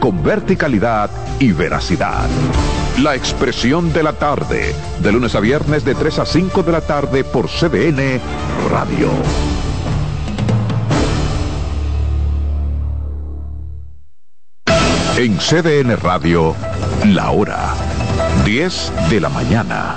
con verticalidad y veracidad. La expresión de la tarde, de lunes a viernes de 3 a 5 de la tarde por CBN Radio. En CDN Radio, la hora 10 de la mañana.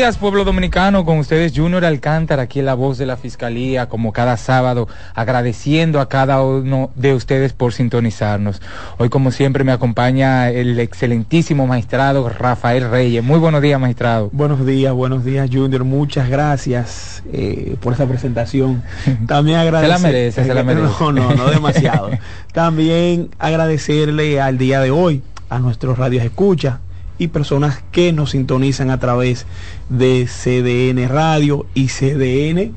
Días, pueblo dominicano, con ustedes Junior Alcántara, aquí en la voz de la Fiscalía, como cada sábado, agradeciendo a cada uno de ustedes por sintonizarnos. Hoy, como siempre, me acompaña el excelentísimo magistrado Rafael Reyes. Muy buenos días, magistrado. Buenos días, buenos días, Junior. Muchas gracias eh, por esta presentación. También agradecer... se la merece, se la merece. No, no, no demasiado. También agradecerle al día de hoy a nuestros radios escucha y personas que nos sintonizan a través de CDN Radio y CDN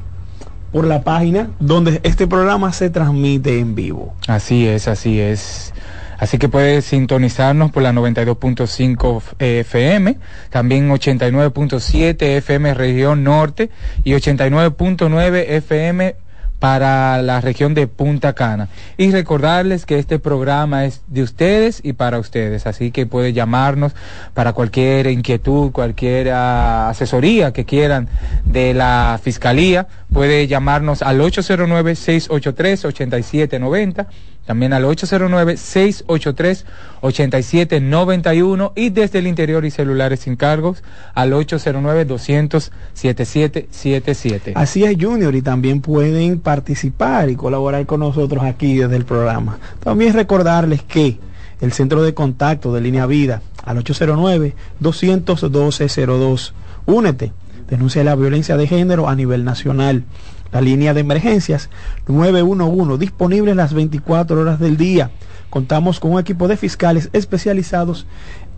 por la página donde este programa se transmite en vivo. Así es, así es. Así que puedes sintonizarnos por la 92.5 FM, también 89.7 FM región norte y 89.9 FM para la región de Punta Cana. Y recordarles que este programa es de ustedes y para ustedes, así que puede llamarnos para cualquier inquietud, cualquier asesoría que quieran de la Fiscalía, puede llamarnos al 809-683-8790 también al 809-683-8791 y desde el interior y celulares sin cargos al 809-200-7777. Así es, Junior, y también pueden participar y colaborar con nosotros aquí desde el programa. También recordarles que el centro de contacto de Línea Vida al 809-212-02. Únete, denuncia la violencia de género a nivel nacional la línea de emergencias 911, disponible las 24 horas del día. Contamos con un equipo de fiscales especializados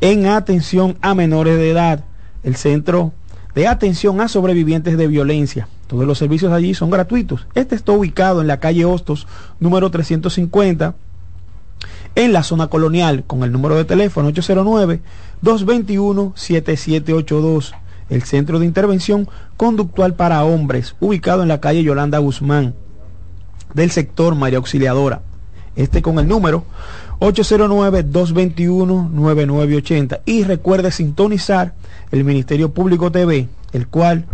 en atención a menores de edad. El centro de atención a sobrevivientes de violencia. Todos los servicios allí son gratuitos. Este está ubicado en la calle Hostos, número 350, en la zona colonial, con el número de teléfono 809-221-7782 el Centro de Intervención Conductual para Hombres, ubicado en la calle Yolanda Guzmán, del sector María Auxiliadora. Este con el número 809-221-9980. Y recuerde sintonizar el Ministerio Público TV, el cual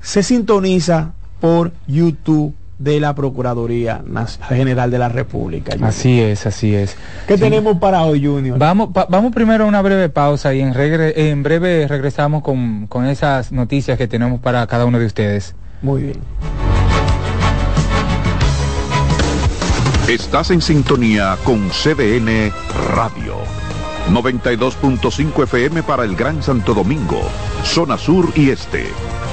se sintoniza por YouTube de la Procuraduría General de la República. Así es, así es. ¿Qué tenemos para hoy, Junior? Vamos, vamos primero a una breve pausa y en, en breve regresamos con, con esas noticias que tenemos para cada uno de ustedes. Muy bien. Estás en sintonía con CDN Radio. 92.5 FM para el Gran Santo Domingo, zona sur y este.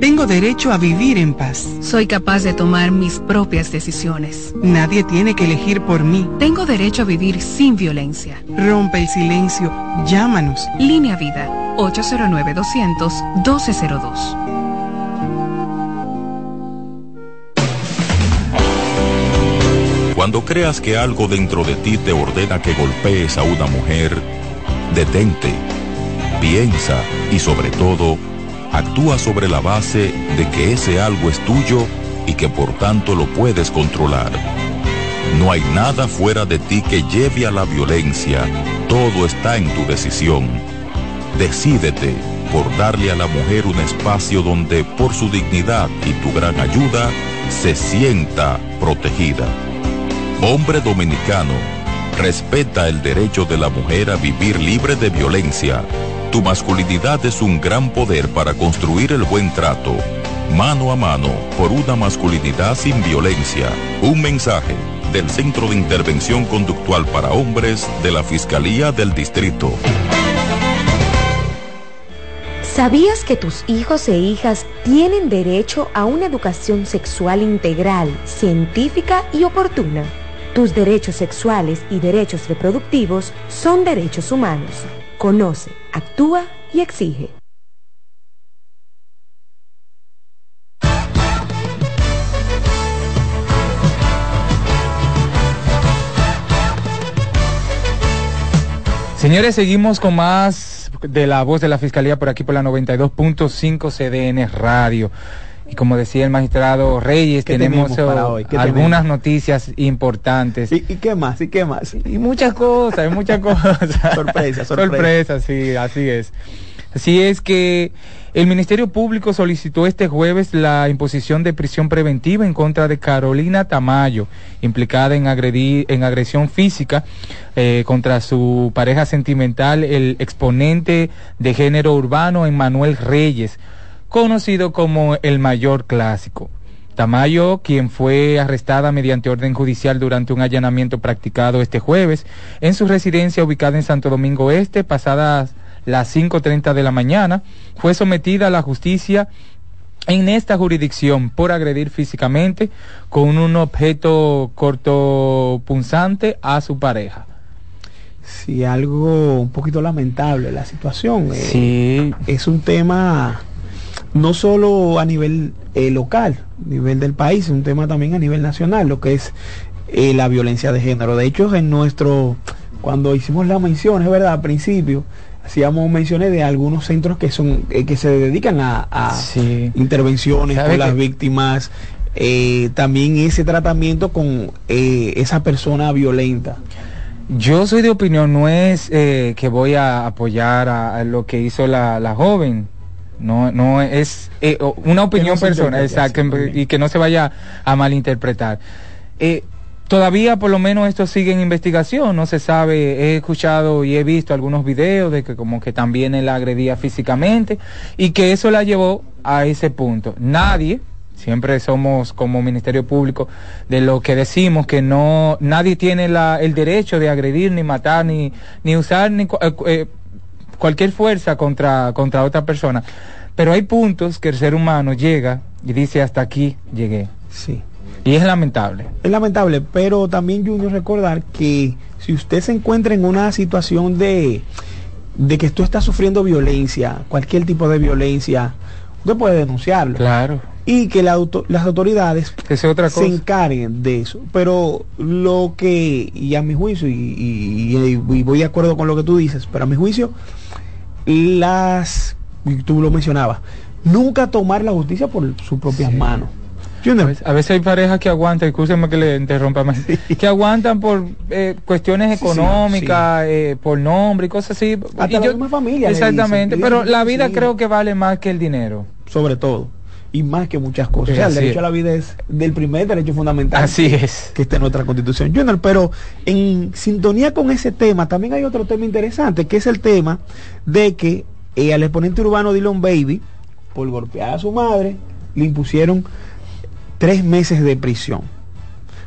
Tengo derecho a vivir en paz. Soy capaz de tomar mis propias decisiones. Nadie tiene que elegir por mí. Tengo derecho a vivir sin violencia. Rompe el silencio. Llámanos. Línea Vida 809 200 1202. Cuando creas que algo dentro de ti te ordena que golpees a una mujer, detente, piensa y sobre todo, actúa sobre la base de que ese algo es tuyo y que por tanto lo puedes controlar. No hay nada fuera de ti que lleve a la violencia, todo está en tu decisión. Decídete por darle a la mujer un espacio donde por su dignidad y tu gran ayuda se sienta protegida. Hombre dominicano, respeta el derecho de la mujer a vivir libre de violencia. Tu masculinidad es un gran poder para construir el buen trato. Mano a mano, por una masculinidad sin violencia. Un mensaje del Centro de Intervención Conductual para Hombres de la Fiscalía del Distrito. ¿Sabías que tus hijos e hijas tienen derecho a una educación sexual integral, científica y oportuna? Tus derechos sexuales y derechos reproductivos son derechos humanos. Conoce, actúa y exige. Señores, seguimos con más de la voz de la Fiscalía por aquí por la 92.5 CDN Radio. Y como decía el magistrado Reyes, tenemos, algunas noticias importantes. ¿Y, qué más? ¿Y qué más? Y muchas cosas, muchas cosas. sorpresa, sorpresa. Sorpresa, sí, así es. Así es que el Ministerio Público solicitó este jueves la imposición de prisión preventiva en contra de Carolina Tamayo, implicada en, agredir, en agresión física eh, contra su pareja sentimental, el exponente de género urbano Emmanuel Reyes, conocido como el mayor clásico. Tamayo, quien fue arrestada mediante orden judicial durante un allanamiento practicado este jueves en su residencia ubicada en Santo Domingo Este, pasadas las 5.30 de la mañana, fue sometida a la justicia en esta jurisdicción por agredir físicamente con un objeto cortopunzante a su pareja. Sí, algo un poquito lamentable la situación. Eh, sí. es un tema no solo a nivel eh, local, a nivel del país, es un tema también a nivel nacional, lo que es eh, la violencia de género. De hecho, en nuestro, cuando hicimos la mención, es verdad, al principio, hacíamos menciones de algunos centros que son eh, que se dedican a, intervenciones con las víctimas también ese tratamiento con esa persona violenta. Yo soy de opinión no es que voy a apoyar a, lo que hizo la, joven no no es una opinión personal exacto y que no se vaya a malinterpretar Todavía por lo menos esto sigue en investigación, no se sabe, he escuchado y he visto algunos videos de que como que también él agredía físicamente y que eso la llevó a ese punto. Nadie, siempre somos como Ministerio Público de lo que decimos que no, nadie tiene la, el derecho de agredir, ni matar, ni, ni usar ni, eh, eh, cualquier fuerza contra, contra otra persona. Pero hay puntos que el ser humano llega y dice hasta aquí llegué. Sí. Y es lamentable. Es lamentable, pero también Junior recordar que si usted se encuentra en una situación de, de que tú estás sufriendo violencia, cualquier tipo de violencia, usted puede denunciarlo. Claro. Y que las autoridades se encarguen de eso. Pero lo que, y a mi juicio, y, voy de acuerdo con lo que tú dices, pero a mi juicio, las, y tú lo mencionabas, nunca tomar la justicia por sus propias manos a veces hay parejas que aguantan, escúcheme que le interrumpa más, que aguantan por eh, cuestiones económicas, eh, por nombre y cosas así. Hasta y la misma familia. Exactamente, pero la vida creo que vale más que el dinero. Sobre todo. Y más que muchas cosas. o sea, el derecho a la vida es del primer derecho fundamental. Así es. Que está en nuestra constitución. Junior, pero en sintonía con ese tema, también hay otro tema interesante, que es el tema de que eh, al exponente urbano Dylan Baby, por golpear a su madre, le impusieron tres meses de prisión.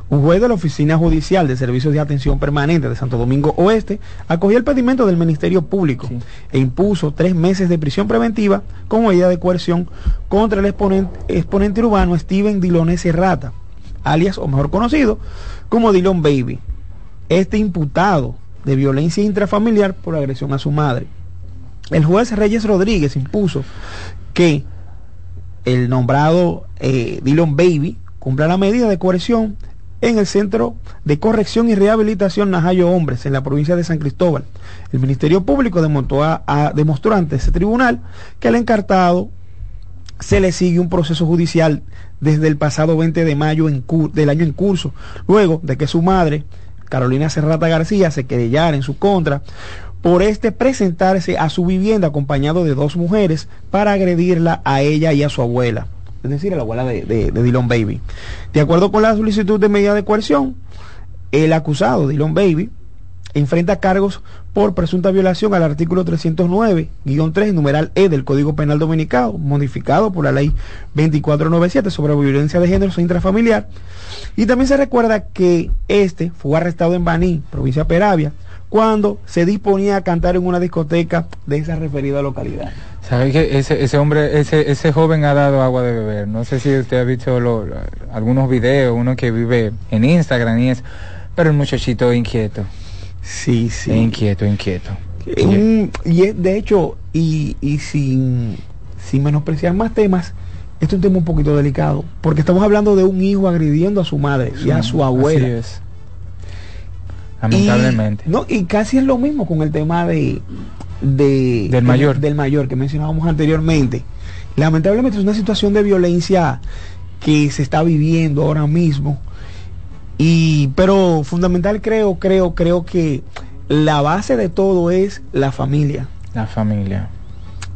Un juez de la Oficina Judicial de Servicios de Atención Permanente de Santo Domingo Oeste acogió el pedimento del Ministerio Público e impuso tres meses de prisión preventiva con medida de coerción contra el exponente, urbano Steven Dilone Serrata, alias o mejor conocido como Dilon Baby. Este imputado de violencia intrafamiliar por agresión a su madre. El juez Reyes Rodríguez impuso que el nombrado eh, Dylan Baby cumpla la medida de coerción en el Centro de Corrección y Rehabilitación Najayo Hombres, en la provincia de San Cristóbal. El Ministerio Público demostró, a, demostró ante ese tribunal que al encartado se le sigue un proceso judicial desde el pasado 20 de mayo del año en curso, luego de que su madre, Carolina Serrata García, se querellara en su contra por este presentarse a su vivienda acompañado de dos mujeres para agredirla a ella y a su abuela, es decir, a la abuela de, de, Dylan Baby. De acuerdo con la solicitud de medida de coerción, el acusado, Dylan Baby, enfrenta cargos por presunta violación al artículo 309-3, numeral E del Código Penal Dominicano, modificado por la ley 2497 sobre violencia de género intrafamiliar. Y también se recuerda que este fue arrestado en Baní, provincia de Peravia, cuando se disponía a cantar en una discoteca de esa referida localidad. ¿Sabe que ese, ese hombre, ese, ese joven ha dado agua de beber? No sé si usted ha visto algunos videos, uno que vive en Instagram y es, pero el muchachito inquieto. Sí, sí. inquieto, inquieto. y de hecho, y, y sin, sin menospreciar más temas, esto es un tema un poquito delicado, porque estamos hablando de un hijo agrediendo a su madre y a su abuela. Así es lamentablemente. Y, no, y casi es lo mismo con el tema de, de del mayor. del mayor que mencionábamos anteriormente. Lamentablemente es una situación de violencia que se está viviendo ahora mismo. Y, pero fundamental creo, creo, creo que la base de todo es la familia. La familia.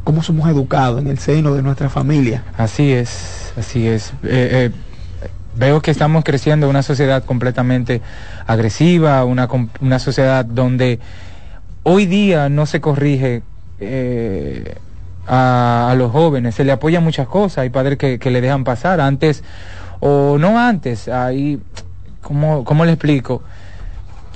cómo somos educados en el seno de nuestra familia. Así es, así es. Eh, eh, veo que estamos creciendo una sociedad completamente agresiva, una, una sociedad donde hoy día no se corrige eh, a, los jóvenes, se le apoya muchas cosas, hay padres que, que le dejan pasar antes, o no antes, hay, ¿cómo, cómo le explico?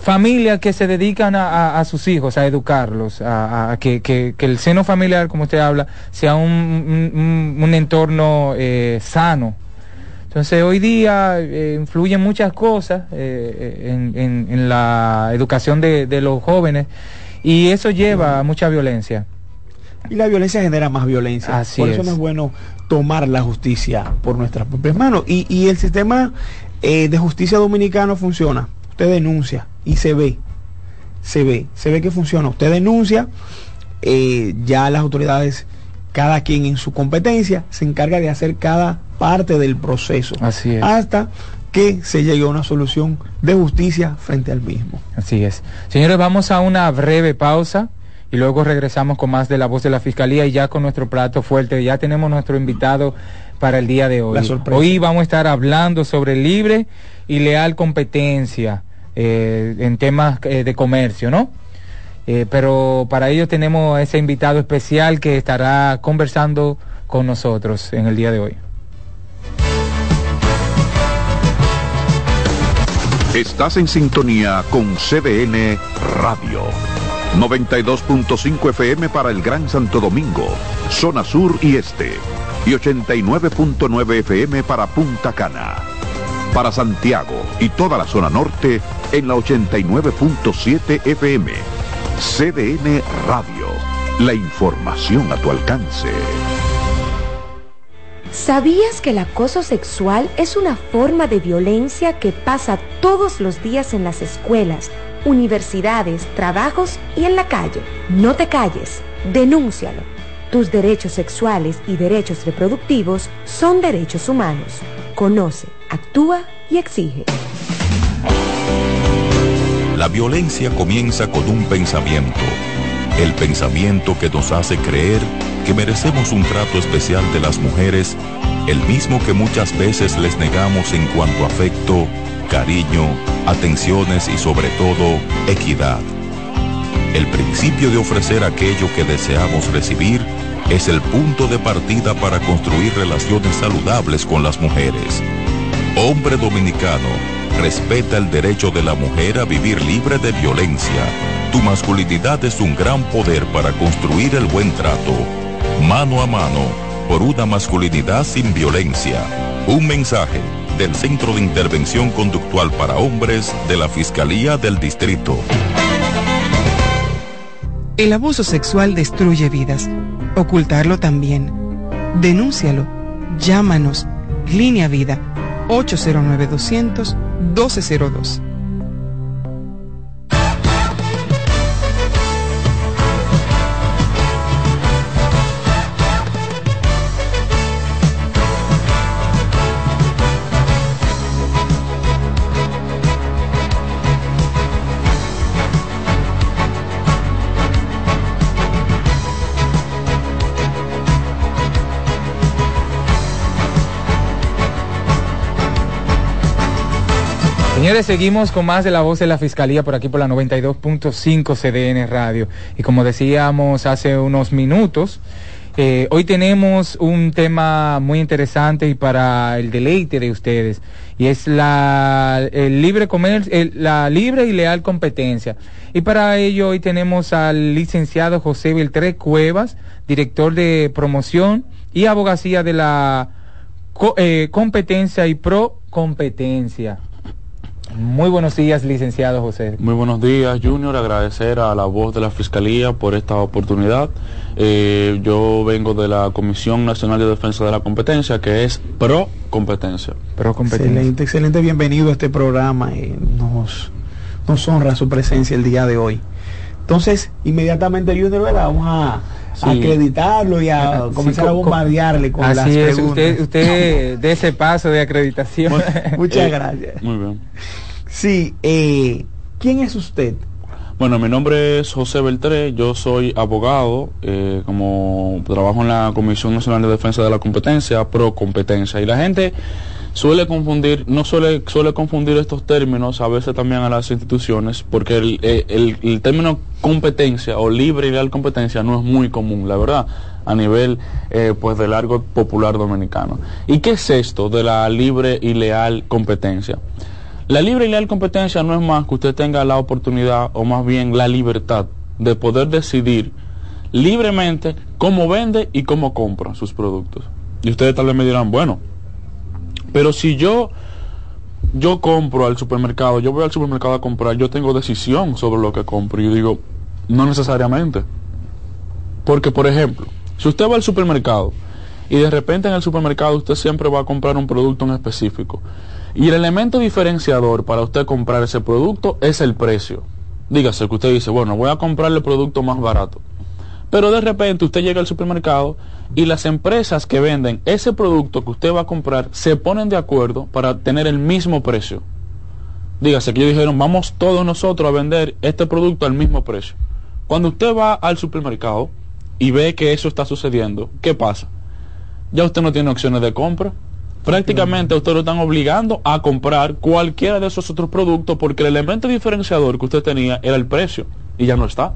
familias que se dedican a, sus hijos, a educarlos, a, que, el seno familiar, como usted habla, sea un, un, entorno eh, sano. Entonces hoy día eh, influyen muchas cosas eh, en, la educación de, los jóvenes y eso lleva a mucha violencia. Y la violencia genera más violencia. por eso no es bueno tomar la justicia por nuestras propias manos. Y, y el sistema de justicia dominicano funciona. Usted denuncia y se ve, se ve, se ve que funciona. Usted denuncia, eh, ya las autoridades, cada quien en su competencia, se encarga de hacer cada parte del proceso. Así es. Hasta que se llegue a una solución de justicia frente al mismo. Así es. Señores, vamos a una breve pausa y luego regresamos con más de la voz de la Fiscalía y ya con nuestro plato fuerte. Ya tenemos nuestro invitado para el día de hoy. Hoy vamos a estar hablando sobre libre y leal competencia eh, en temas eh, de comercio, ¿no? Eh, pero para ello tenemos a ese invitado especial que estará conversando con nosotros en el día de hoy. Estás en sintonía con CDN Radio. 92.5 FM para el Gran Santo Domingo, zona sur y este. Y 89.9 FM para Punta Cana. Para Santiago y toda la zona norte en la 89.7 FM. CDN Radio. La información a tu alcance. ¿Sabías que el acoso sexual es una forma de violencia que pasa todos los días en las escuelas, universidades, trabajos y en la calle? No te calles, denúncialo. Tus derechos sexuales y derechos reproductivos son derechos humanos. Conoce, actúa y exige. La violencia comienza con un pensamiento, el pensamiento que nos hace creer que merecemos un trato especial de las mujeres, el mismo que muchas veces les negamos en cuanto a afecto, cariño, atenciones y sobre todo equidad. El principio de ofrecer aquello que deseamos recibir es el punto de partida para construir relaciones saludables con las mujeres. Hombre dominicano, respeta el derecho de la mujer a vivir libre de violencia. Tu masculinidad es un gran poder para construir el buen trato. Mano a mano, por una masculinidad sin violencia. Un mensaje del Centro de Intervención Conductual para Hombres de la Fiscalía del Distrito. El abuso sexual destruye vidas. Ocultarlo también. Denúncialo. Llámanos. Línea Vida 809 200 1202. Seguimos con más de la voz de la Fiscalía por aquí por la 92.5 CDN Radio. Y como decíamos hace unos minutos, eh, hoy tenemos un tema muy interesante y para el deleite de ustedes, y es la el libre comercio, la libre y leal competencia. Y para ello hoy tenemos al licenciado José Beltré Cuevas, director de promoción y abogacía de la eh, competencia y pro competencia. Muy buenos días, licenciado José. Muy buenos días, Junior. Agradecer a la voz de la Fiscalía por esta oportunidad. Eh, yo vengo de la Comisión Nacional de Defensa de la Competencia, que es pro competencia. Pro competencia. Excelente, excelente. Bienvenido a este programa. y nos, nos honra su presencia el día de hoy. Entonces, inmediatamente, Junior, vamos a acreditarlo y a comenzar a bombardearle con las Usted, usted de ese paso de acreditación. Muchas gracias. Muy bien. Sí, eh, ¿quién es usted? Bueno, mi nombre es José Beltré, yo soy abogado, eh, como trabajo en la Comisión Nacional de Defensa de la Competencia, pro competencia, y la gente suele confundir, no suele, suele confundir estos términos a veces también a las instituciones, porque el, eh, el, el término competencia o libre y leal competencia no es muy común, la verdad, a nivel eh, pues del largo popular dominicano. ¿Y qué es esto de la libre y leal competencia? La libre y leal competencia no es más que usted tenga la oportunidad o más bien la libertad de poder decidir libremente cómo vende y cómo compra sus productos. Y ustedes tal vez me dirán, bueno, pero si yo yo compro al supermercado, yo voy al supermercado a comprar, yo tengo decisión sobre lo que compro. Y yo digo, no necesariamente. Porque, por ejemplo, si usted va al supermercado y de repente en el supermercado usted siempre va a comprar un producto en específico y el elemento diferenciador para usted comprar ese producto es el precio. Dígase que usted dice, bueno, voy a comprarle el producto más barato. Pero de repente usted llega al supermercado y las empresas que venden ese producto que usted va a comprar se ponen de acuerdo para tener el mismo precio. Dígase que ellos dijeron, vamos todos nosotros a vender este producto al mismo precio. Cuando usted va al supermercado y ve que eso está sucediendo, ¿qué pasa? Ya usted no tiene opciones de compra. Prácticamente a usted lo están obligando a comprar cualquiera de esos otros productos porque el elemento diferenciador que usted tenía era el precio y ya no está.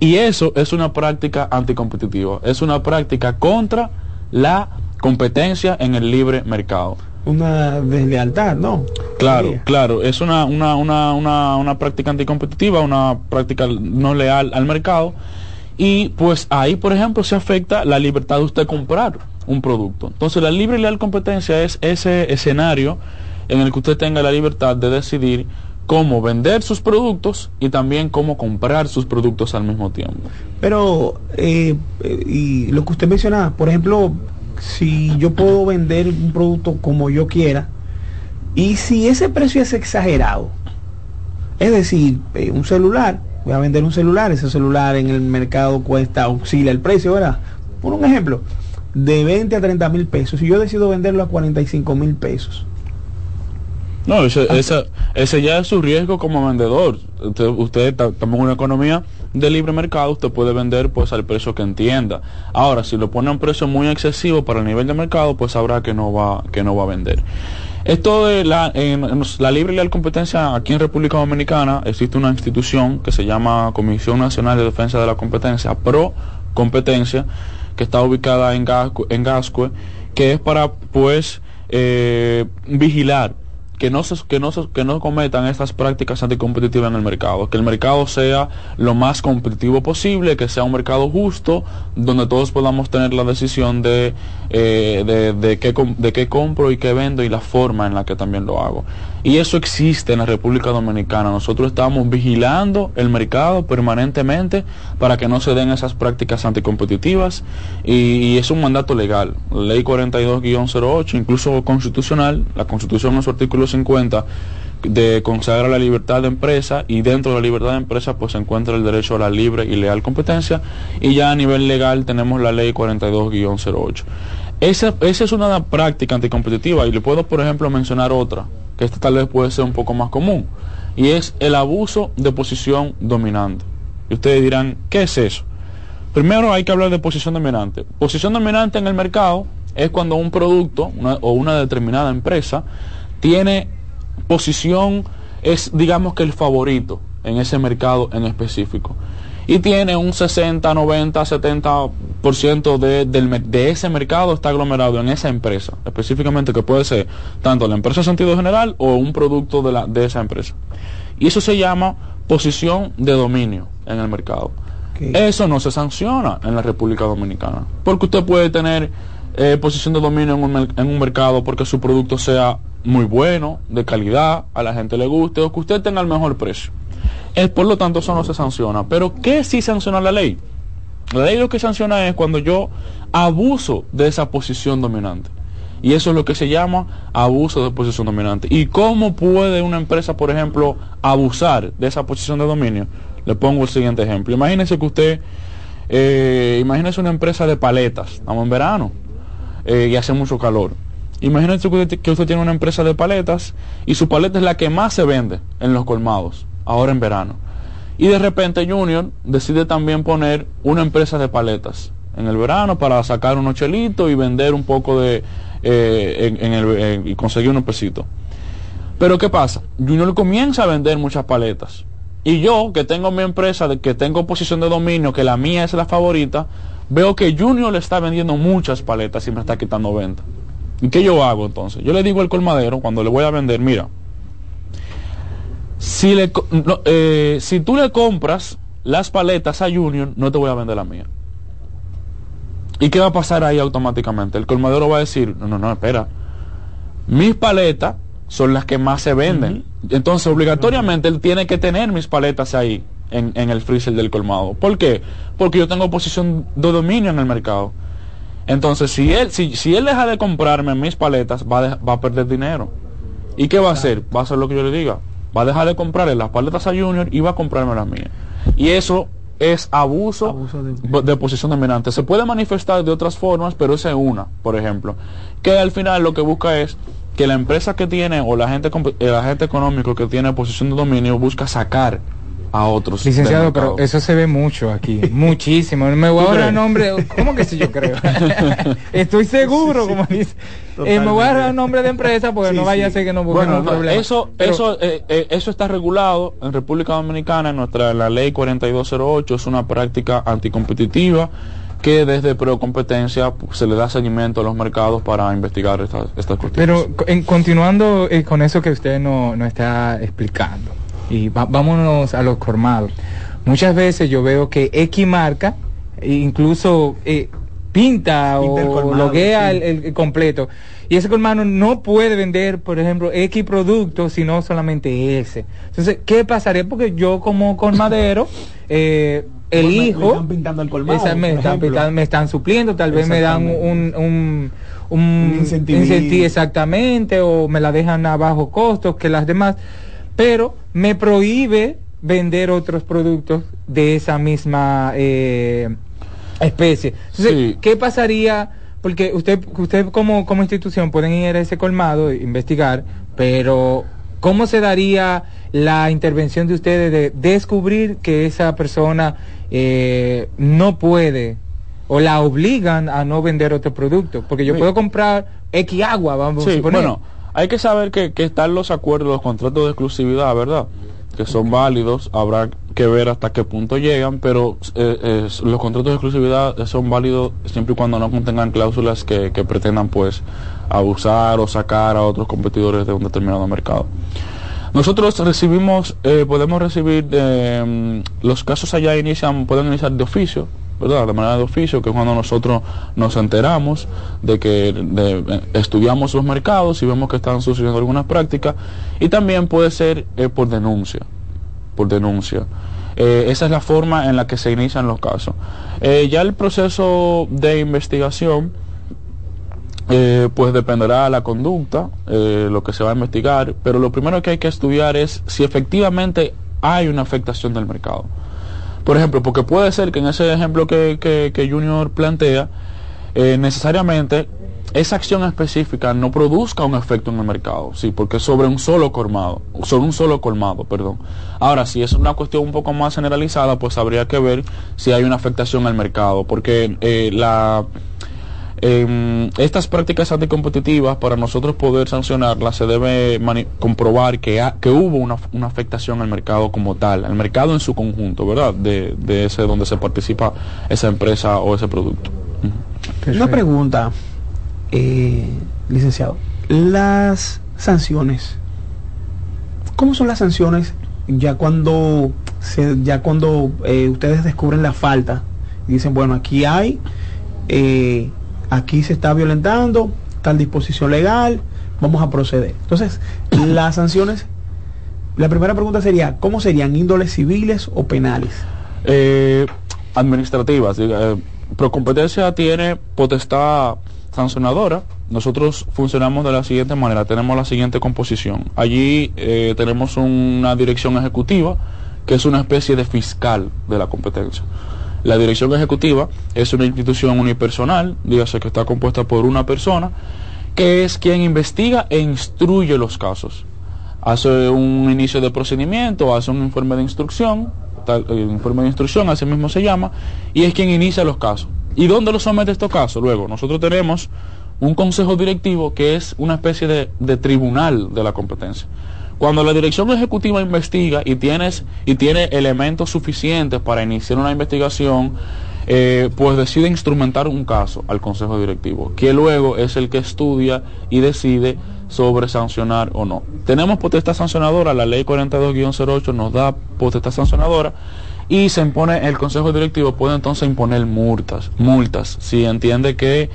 Y eso es una práctica anticompetitiva, es una práctica contra la competencia en el libre mercado. Una deslealtad, ¿no? Claro, claro, es una, una, una, una, una práctica anticompetitiva, una práctica no leal al mercado. Y pues ahí, por ejemplo, se afecta la libertad de usted comprar un producto. Entonces, la libre y leal competencia es ese escenario en el que usted tenga la libertad de decidir cómo vender sus productos y también cómo comprar sus productos al mismo tiempo. Pero, eh, y lo que usted mencionaba, por ejemplo, si yo puedo vender un producto como yo quiera, y si ese precio es exagerado, es decir, eh, un celular, voy a vender un celular, ese celular en el mercado cuesta, oscila el precio, ¿verdad? Por un ejemplo, de 20 a 30 mil pesos, y yo decido venderlo a 45 mil pesos no, ese, ese, ya es su riesgo como vendedor. Usted, usted también una economía de libre mercado, usted puede vender pues al precio que entienda. Ahora, si lo pone a un precio muy excesivo para el nivel de mercado, pues sabrá que no va, que no va a vender. Esto de la, en, la libre y leal competencia aquí en República Dominicana existe una institución que se llama Comisión Nacional de Defensa de la Competencia, Pro Competencia, que está ubicada en Gascue, en Gascue que es para pues eh, vigilar que no, se, que, no que no cometan estas prácticas anticompetitivas en el mercado, que el mercado sea lo más competitivo posible, que sea un mercado justo, donde todos podamos tener la decisión de, eh, de, qué, de qué compro y qué vendo y la forma en la que también lo hago. Y eso existe en la República Dominicana. Nosotros estamos vigilando el mercado permanentemente para que no se den esas prácticas anticompetitivas y, y es un mandato legal. Ley 42-08, incluso constitucional, la Constitución en su artículo 50 de consagrar la libertad de empresa y dentro de la libertad de empresa pues se encuentra el derecho a la libre y leal competencia y ya a nivel legal tenemos la ley 42-08. Esa, esa es una práctica anticompetitiva y le puedo por ejemplo mencionar otra que esta tal vez puede ser un poco más común y es el abuso de posición dominante. Y ustedes dirán, ¿qué es eso? Primero hay que hablar de posición dominante. Posición dominante en el mercado es cuando un producto o una determinada empresa tiene posición, es digamos que el favorito en ese mercado en específico. Y tiene un 60, 90, 70% de, de ese mercado está aglomerado en esa empresa, específicamente que puede ser tanto la empresa en sentido general o un producto de, la, de esa empresa. Y eso se llama posición de dominio en el mercado. Eso no se sanciona en la República Dominicana, porque usted puede tener eh, posición de dominio en un, en un mercado porque su producto sea muy bueno, de calidad, a la gente le guste o que usted tenga el mejor precio. Es, por lo tanto, eso no se sanciona. Pero ¿qué sí sanciona la ley? La ley lo que sanciona es cuando yo abuso de esa posición dominante. Y eso es lo que se llama abuso de posición dominante. ¿Y cómo puede una empresa, por ejemplo, abusar de esa posición de dominio? Le pongo el siguiente ejemplo. Imagínese que usted, eh, imagínese una empresa de paletas, estamos en verano, eh, y hace mucho calor. Imagínense que usted tiene una empresa de paletas y su paleta es la que más se vende en los colmados, ahora en verano. Y de repente Junior decide también poner una empresa de paletas en el verano para sacar unos chelitos y vender un poco de eh, y conseguir unos pesitos. Pero ¿qué pasa? Junior comienza a vender muchas paletas. Y yo, que tengo mi empresa, que tengo posición de dominio, que la mía es la favorita, veo que Junior le está vendiendo muchas paletas y me está quitando venta. ¿Y qué yo hago entonces? Yo le digo al colmadero, cuando le voy a vender, mira, si, le, eh, si tú le compras las paletas a Junior, no te voy a vender la mía. ¿Y qué va a pasar ahí automáticamente? El colmadero va a decir, no, no, no, espera. Mis paletas son las que más se venden. Entonces, obligatoriamente, él tiene que tener mis paletas ahí, en, el freezer del colmado. ¿Por qué? Porque yo tengo posición de dominio en el mercado. Entonces, si él, si, si él deja de comprarme mis paletas, va, va a perder dinero. ¿Y qué va a hacer? Va a hacer lo que yo le diga. Va a dejar de comprarle las paletas a Junior y va a comprarme las mías. Y eso es abuso, de... posición dominante. Se puede manifestar de otras formas, pero esa es una, por ejemplo. Que al final lo que busca es que la empresa que tiene o la gente, el agente económico que tiene posición de dominio busca sacar a otros. Licenciado, pero eso se ve mucho aquí, muchísimo. Me voy a dar nombre, ¿cómo que sí yo creo? Estoy seguro, como dice. Eh, me voy a dar nombre de empresa porque no vaya a ser que no bueno, no, Eso, eso, eh, eh, eso está regulado en República Dominicana, en nuestra la ley 4208, es una práctica anticompetitiva que desde Procompetencia se le da seguimiento a los mercados para investigar estas, estas cuestiones. Pero en, continuando con eso que usted no, no está explicando, y vámonos a los colmados. Muchas veces yo veo que X marca, incluso eh, pinta, o loguea el, completo. Y ese colmado no puede vender, por ejemplo, X productos, sino solamente ese. Entonces, ¿qué pasaría? Porque yo como colmadero, eh, elijo... Me, están pintando el colmado, me, están me, están supliendo, tal vez me dan un, un, un, incentivo exactamente, o me la dejan a bajo costo que las demás pero me prohíbe vender otros productos de esa misma eh, especie. Entonces, ¿qué pasaría? Porque usted, usted como, como institución pueden ir a ese colmado e investigar, pero ¿cómo se daría la intervención de ustedes de descubrir que esa persona eh, no puede o la obligan a no vender otro producto? Porque yo puedo comprar X agua, vamos a suponer. Bueno, hay que saber que, están los acuerdos, los contratos de exclusividad, ¿verdad? Que son válidos, habrá que ver hasta qué punto llegan, pero eh, los contratos de exclusividad son válidos siempre y cuando no contengan cláusulas que, pretendan pues abusar o sacar a otros competidores de un determinado mercado. Nosotros recibimos, eh, podemos recibir, eh, los casos allá inician, pueden iniciar de oficio, ¿verdad? De manera de oficio, que es cuando nosotros nos enteramos de que eh, estudiamos los mercados y vemos que están sucediendo algunas prácticas, y también puede ser eh, por denuncia, por denuncia. Eh, esa es la forma en la que se inician los casos. ya el proceso de investigación, pues dependerá de la conducta, lo que se va a investigar, pero lo primero que hay que estudiar es si efectivamente hay una afectación del mercado. Por ejemplo, porque puede ser que en ese ejemplo que, que, Junior plantea, eh, necesariamente esa acción específica no produzca un efecto en el mercado, sí, porque sobre un solo colmado, sobre un solo colmado, perdón. Ahora, si es una cuestión un poco más generalizada, pues habría que ver si hay una afectación al mercado, porque eh, la eh, estas prácticas anticompetitivas, para nosotros poder sancionarlas, se debe comprobar que, que hubo una, una, afectación al mercado como tal, al mercado en su conjunto, ¿verdad? De, de ese donde se participa esa empresa o ese producto. Una pregunta, eh, licenciado. Las sanciones, ¿cómo son las sanciones ya cuando, se, ya cuando eh, ustedes descubren la falta? Y dicen, bueno, aquí hay... Eh, aquí se está violentando tal disposición legal, vamos a proceder. Entonces, las sanciones, la primera pregunta sería, ¿cómo serían índoles civiles o penales? Eh, administrativas. Eh, Procompetencia tiene potestad sancionadora. Nosotros funcionamos de la siguiente manera, tenemos la siguiente composición. Allí eh, tenemos una dirección ejecutiva, que es una especie de fiscal de la competencia. La dirección ejecutiva es una institución unipersonal, dígase que está compuesta por una persona, que es quien investiga e instruye los casos. Hace un inicio de procedimiento, hace un informe de instrucción, tal, el informe de instrucción, así mismo se llama, y es quien inicia los casos. ¿Y dónde lo somete estos casos? Luego, nosotros tenemos un consejo directivo que es una especie de tribunal de la competencia. Cuando la dirección ejecutiva investiga y, tienes, y tiene elementos suficientes para iniciar una investigación, eh, pues decide instrumentar un caso al consejo directivo, que luego es el que estudia y decide sobre sancionar o no. Tenemos potestad sancionadora, la ley 42-08 nos da potestad sancionadora y se impone, el consejo directivo puede entonces imponer multas, multas, si entiende que,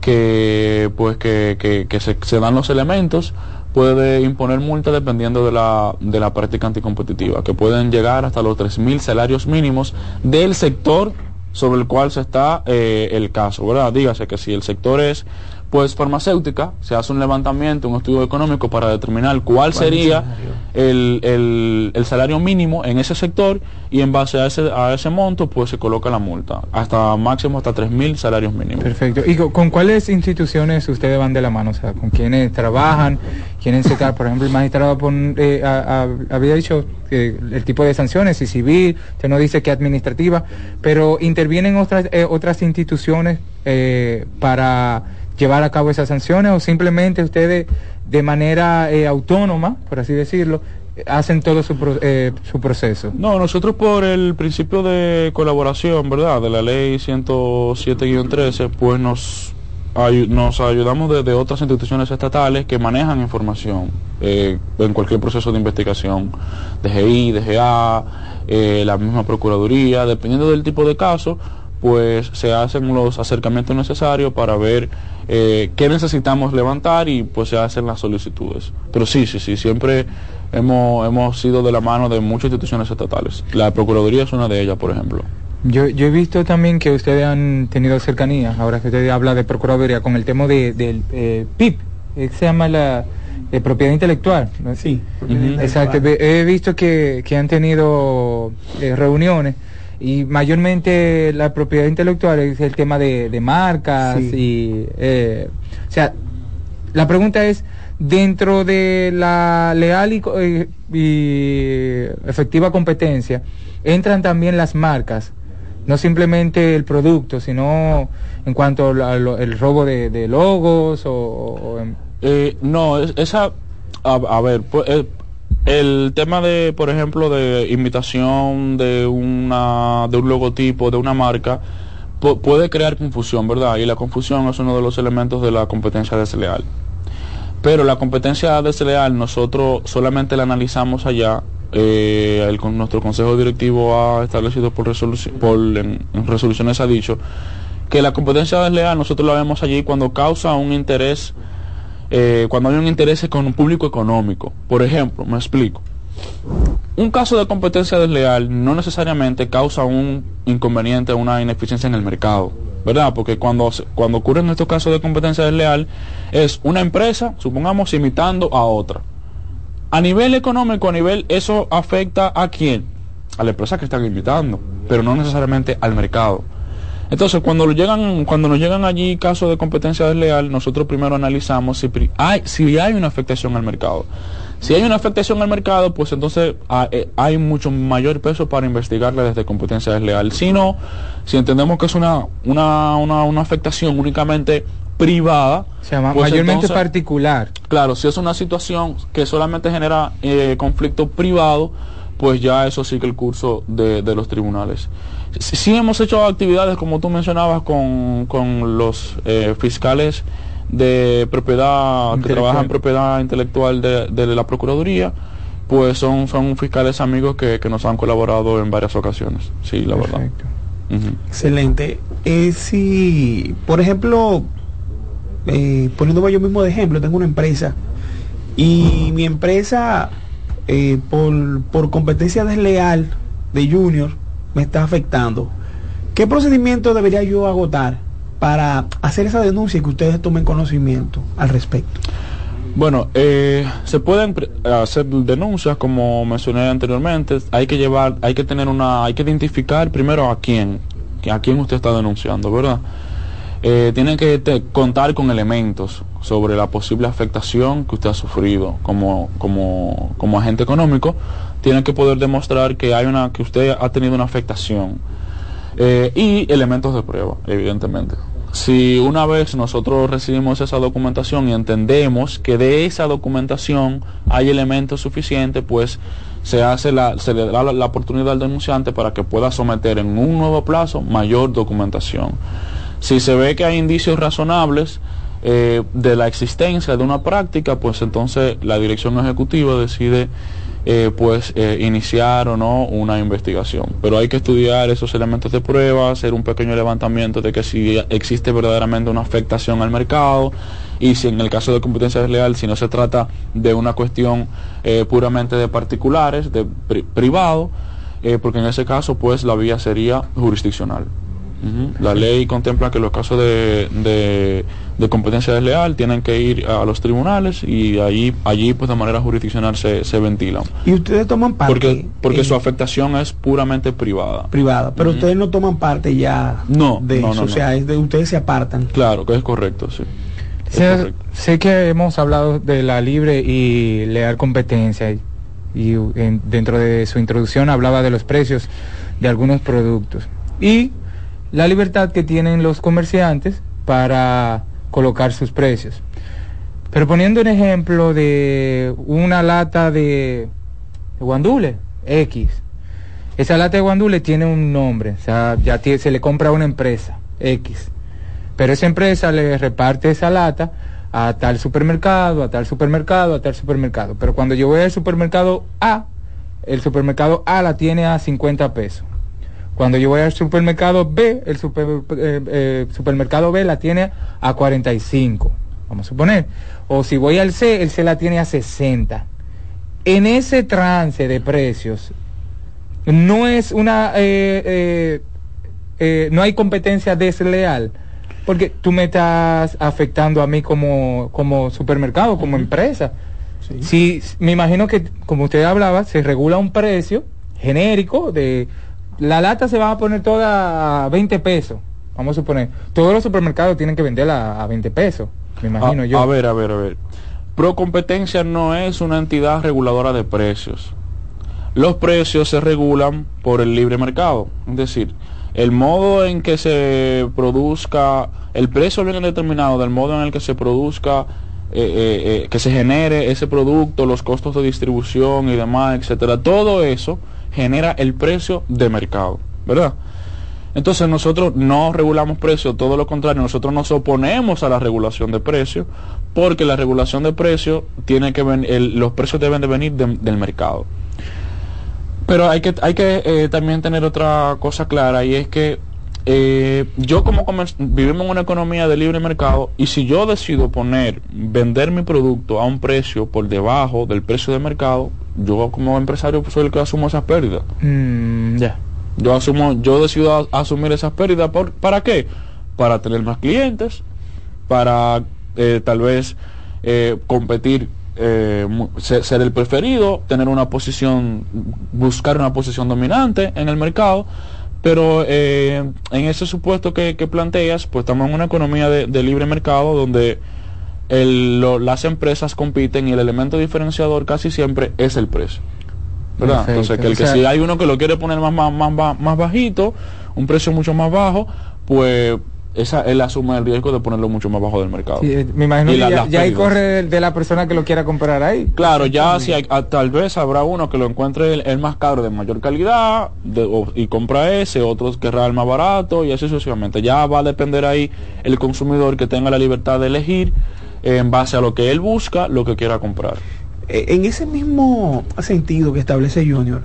que pues que, que, se dan los elementos puede imponer multa dependiendo de la, de la práctica anticompetitiva, que pueden llegar hasta los 3.000 salarios mínimos del sector sobre el cual se está eh, el caso, ¿verdad? Dígase que si el sector es pues farmacéutica, se hace un levantamiento, un estudio económico para determinar cuál, sería el, el, el, salario mínimo en ese sector y en base a ese, a ese monto pues se coloca la multa, hasta máximo hasta 3.000 salarios mínimos. Perfecto. ¿Y con, con, cuáles instituciones ustedes van de la mano? O sea, ¿con quiénes trabajan? ¿Quiénes se Por ejemplo, el magistrado pon, eh, a, a, había dicho que el tipo de sanciones, y civil, usted no dice que administrativa, pero intervienen otras, eh, otras instituciones eh, para llevar a cabo esas sanciones o simplemente ustedes de manera eh, autónoma, por así decirlo, hacen todo su, eh, su proceso? No, nosotros por el principio de colaboración, ¿verdad? De la ley 107-13, pues nos, nos ayudamos de, de, otras instituciones estatales que manejan información eh, en cualquier proceso de investigación, DGI, DGA, eh, la misma Procuraduría, dependiendo del tipo de caso, pues se hacen los acercamientos necesarios para ver eh, qué necesitamos levantar y pues se hacen las solicitudes. Pero sí, sí, sí, siempre hemos, hemos sido de la mano de muchas instituciones estatales. La Procuraduría es una de ellas, por ejemplo. Yo, yo he visto también que ustedes han tenido cercanía, ahora que usted habla de Procuraduría, con el tema del de, de, eh, PIP, que se llama la eh, propiedad intelectual. ¿no? Sí. Uh -huh. Exacto. He visto que, que han tenido eh, reuniones y mayormente la propiedad intelectual es el tema de, de marcas sí. y eh, o sea la pregunta es dentro de la leal y, eh, y, efectiva competencia entran también las marcas no simplemente el producto sino en cuanto al robo de, de logos o, o en... eh, no esa a, a ver pues, el tema de, por ejemplo, de imitación de una de un logotipo de una marca puede crear confusión, ¿verdad? Y la confusión es uno de los elementos de la competencia desleal. Pero la competencia desleal nosotros solamente la analizamos allá. Eh, el, nuestro consejo directivo ha establecido por, por en, en resoluciones ha dicho que la competencia desleal nosotros la vemos allí cuando causa un interés eh, cuando hay un interés con un público económico. Por ejemplo, me explico. Un caso de competencia desleal no necesariamente causa un inconveniente una ineficiencia en el mercado, ¿verdad? Porque cuando, cuando ocurren estos casos de competencia desleal es una empresa, supongamos, imitando a otra. A nivel económico, a nivel, eso afecta a quién? A la empresa que están imitando, pero no necesariamente al mercado. Entonces, cuando llegan, cuando nos llegan allí casos de competencia desleal, nosotros primero analizamos si hay, si hay una afectación al mercado. Si hay una afectación al mercado, pues entonces hay mucho mayor peso para investigarle desde competencia desleal. Si no, si entendemos que es una, una, una, una afectación únicamente privada, o sea, pues mayormente entonces, particular. Claro, si es una situación que solamente genera eh, conflicto privado, pues ya eso sigue el curso de, de los tribunales. Sí, sí, hemos hecho actividades, como tú mencionabas, con, con los eh, fiscales de propiedad, que trabajan en propiedad intelectual de, de, la Procuraduría, pues son, son fiscales amigos que, que nos han colaborado en varias ocasiones. Sí, la Perfecto. verdad. Uh -huh. Excelente. Eh, si, por ejemplo, eh, poniéndome yo mismo de ejemplo, tengo una empresa y mi empresa, eh, por, por competencia desleal de Junior, me está afectando. ¿Qué procedimiento debería yo agotar para hacer esa denuncia y que ustedes tomen conocimiento al respecto? Bueno, eh, se pueden hacer denuncias como mencioné anteriormente. Hay que llevar, hay que tener una, hay que identificar primero a quién, a quién usted está denunciando, ¿verdad? Eh, tienen que contar con elementos sobre la posible afectación que usted ha sufrido como, como, como agente económico tiene que poder demostrar que hay una que usted ha tenido una afectación eh, y elementos de prueba, evidentemente. Si una vez nosotros recibimos esa documentación y entendemos que de esa documentación hay elementos suficientes, pues se hace la, se le da la, oportunidad al denunciante para que pueda someter en un nuevo plazo mayor documentación. Si se ve que hay indicios razonables eh, de la existencia de una práctica, pues entonces la dirección ejecutiva decide eh, pues eh, iniciar o no una investigación. Pero hay que estudiar esos elementos de prueba, hacer un pequeño levantamiento de que si existe verdaderamente una afectación al mercado y si en el caso de competencia desleal, si no se trata de una cuestión puramente de particulares, de privado, porque en ese caso pues la vía sería jurisdiccional. La ley contempla que los casos de, de, competencia desleal tienen que ir a los tribunales y allí, allí pues de manera jurisdiccional se, se ventilan. ¿Y ustedes toman parte? Porque, porque su afectación es puramente privada. Privada, pero ustedes no toman parte ya no, de no, o sea, es de, ustedes se apartan. Claro, que es correcto, sí. Sé, que hemos hablado de la libre y leal competencia y, y dentro de su introducción hablaba de los precios de algunos productos. Y la libertad que tienen los comerciantes para colocar sus precios. Pero poniendo un ejemplo de una lata de, guandule X. Esa lata de guandule tiene un nombre, o sea, ya se le compra a una empresa X. Pero esa empresa le reparte esa lata a tal supermercado, a tal supermercado, a tal supermercado. Pero cuando yo voy al supermercado A, el supermercado A la tiene a 50 pesos. Cuando yo voy al supermercado B, el eh, eh, supermercado B la tiene a 45, vamos a suponer. O si voy al C, el C la tiene a 60. En ese trance de precios, no es una, eh, no hay competencia desleal, porque tú me estás afectando a mí como, como supermercado, como empresa. Si, me imagino que, como usted hablaba, se regula un precio genérico de la lata se va a poner toda a 20 pesos. Vamos a suponer. Todos los supermercados tienen que venderla a 20 pesos. Me imagino a, yo. A ver, a ver, a ver. Pro Competencia no es una entidad reguladora de precios. Los precios se regulan por el libre mercado. Es decir, el modo en que se produzca, el precio viene determinado del modo en el que se produzca, eh, eh, eh, que se genere ese producto, los costos de distribución y demás, etcétera. Todo eso genera el precio de mercado, ¿verdad? Entonces nosotros no regulamos precios, todo lo contrario, nosotros nos oponemos a la regulación de precios porque la regulación de precios tiene que los precios deben de venir del mercado. Pero hay que, hay que eh, también tener otra cosa clara y es que eh, yo como vivimos en una economía de libre mercado y si yo decido poner, vender mi producto a un precio por debajo del precio de mercado, yo como empresario soy el que asumo esas pérdidas. Mm, ya. Yo asumo, yo decido asumir esas pérdidas por, ¿para qué? Para tener más clientes, para eh, tal vez eh, competir, ser, ser el preferido, tener una posición, buscar una posición dominante en el mercado pero eh, en ese supuesto que, planteas, pues estamos en una economía de, libre mercado donde las empresas compiten y el elemento diferenciador casi siempre es el precio. ¿verdad? Entonces, que, el que si hay uno que lo quiere poner más, más, más, más bajito, un precio mucho más bajo, pues esa es la suma del riesgo de ponerlo mucho más bajo del mercado. Eh, me imagino que ya, ahí corre de, la persona que lo quiera comprar ahí. Claro, ya si hay, tal vez habrá uno que lo encuentre el, más caro de mayor calidad y compra ese, otros querrá el más barato y así sucesivamente. Ya va a depender ahí el consumidor que tenga la libertad de elegir en base a lo que él busca, lo que quiera comprar. Eh, en ese mismo sentido que establece Junior,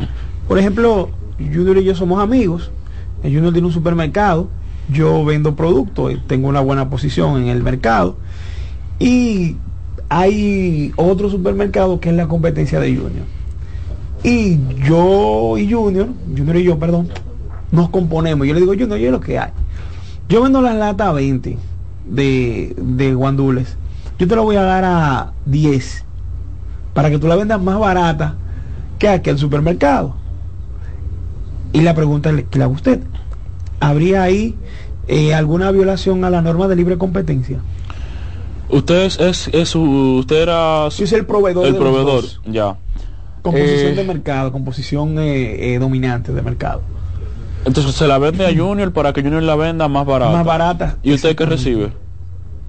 por ejemplo, Junior y yo somos amigos, Junior tiene un supermercado, yo vendo productos, tengo una buena posición en el mercado y hay otro supermercado que es la competencia de Junior. Y yo y Junior, Junior y yo, perdón, nos componemos. Yo le digo, Junior, yo es lo que hay. Yo vendo las latas 20 de, de guandules. Yo te lo voy a dar a 10 para que tú la vendas más barata que aquel supermercado. Y la pregunta ¿qué le hago usted? ¿Habría ahí eh, alguna violación a la norma de libre competencia? Usted es, es, usted era es el proveedor. El proveedor, ya. Composición Eh, de mercado, composición eh, eh, dominante de mercado. Entonces se la vende a Junior para que Junior la venda más barata. Más barata. ¿Y usted qué recibe?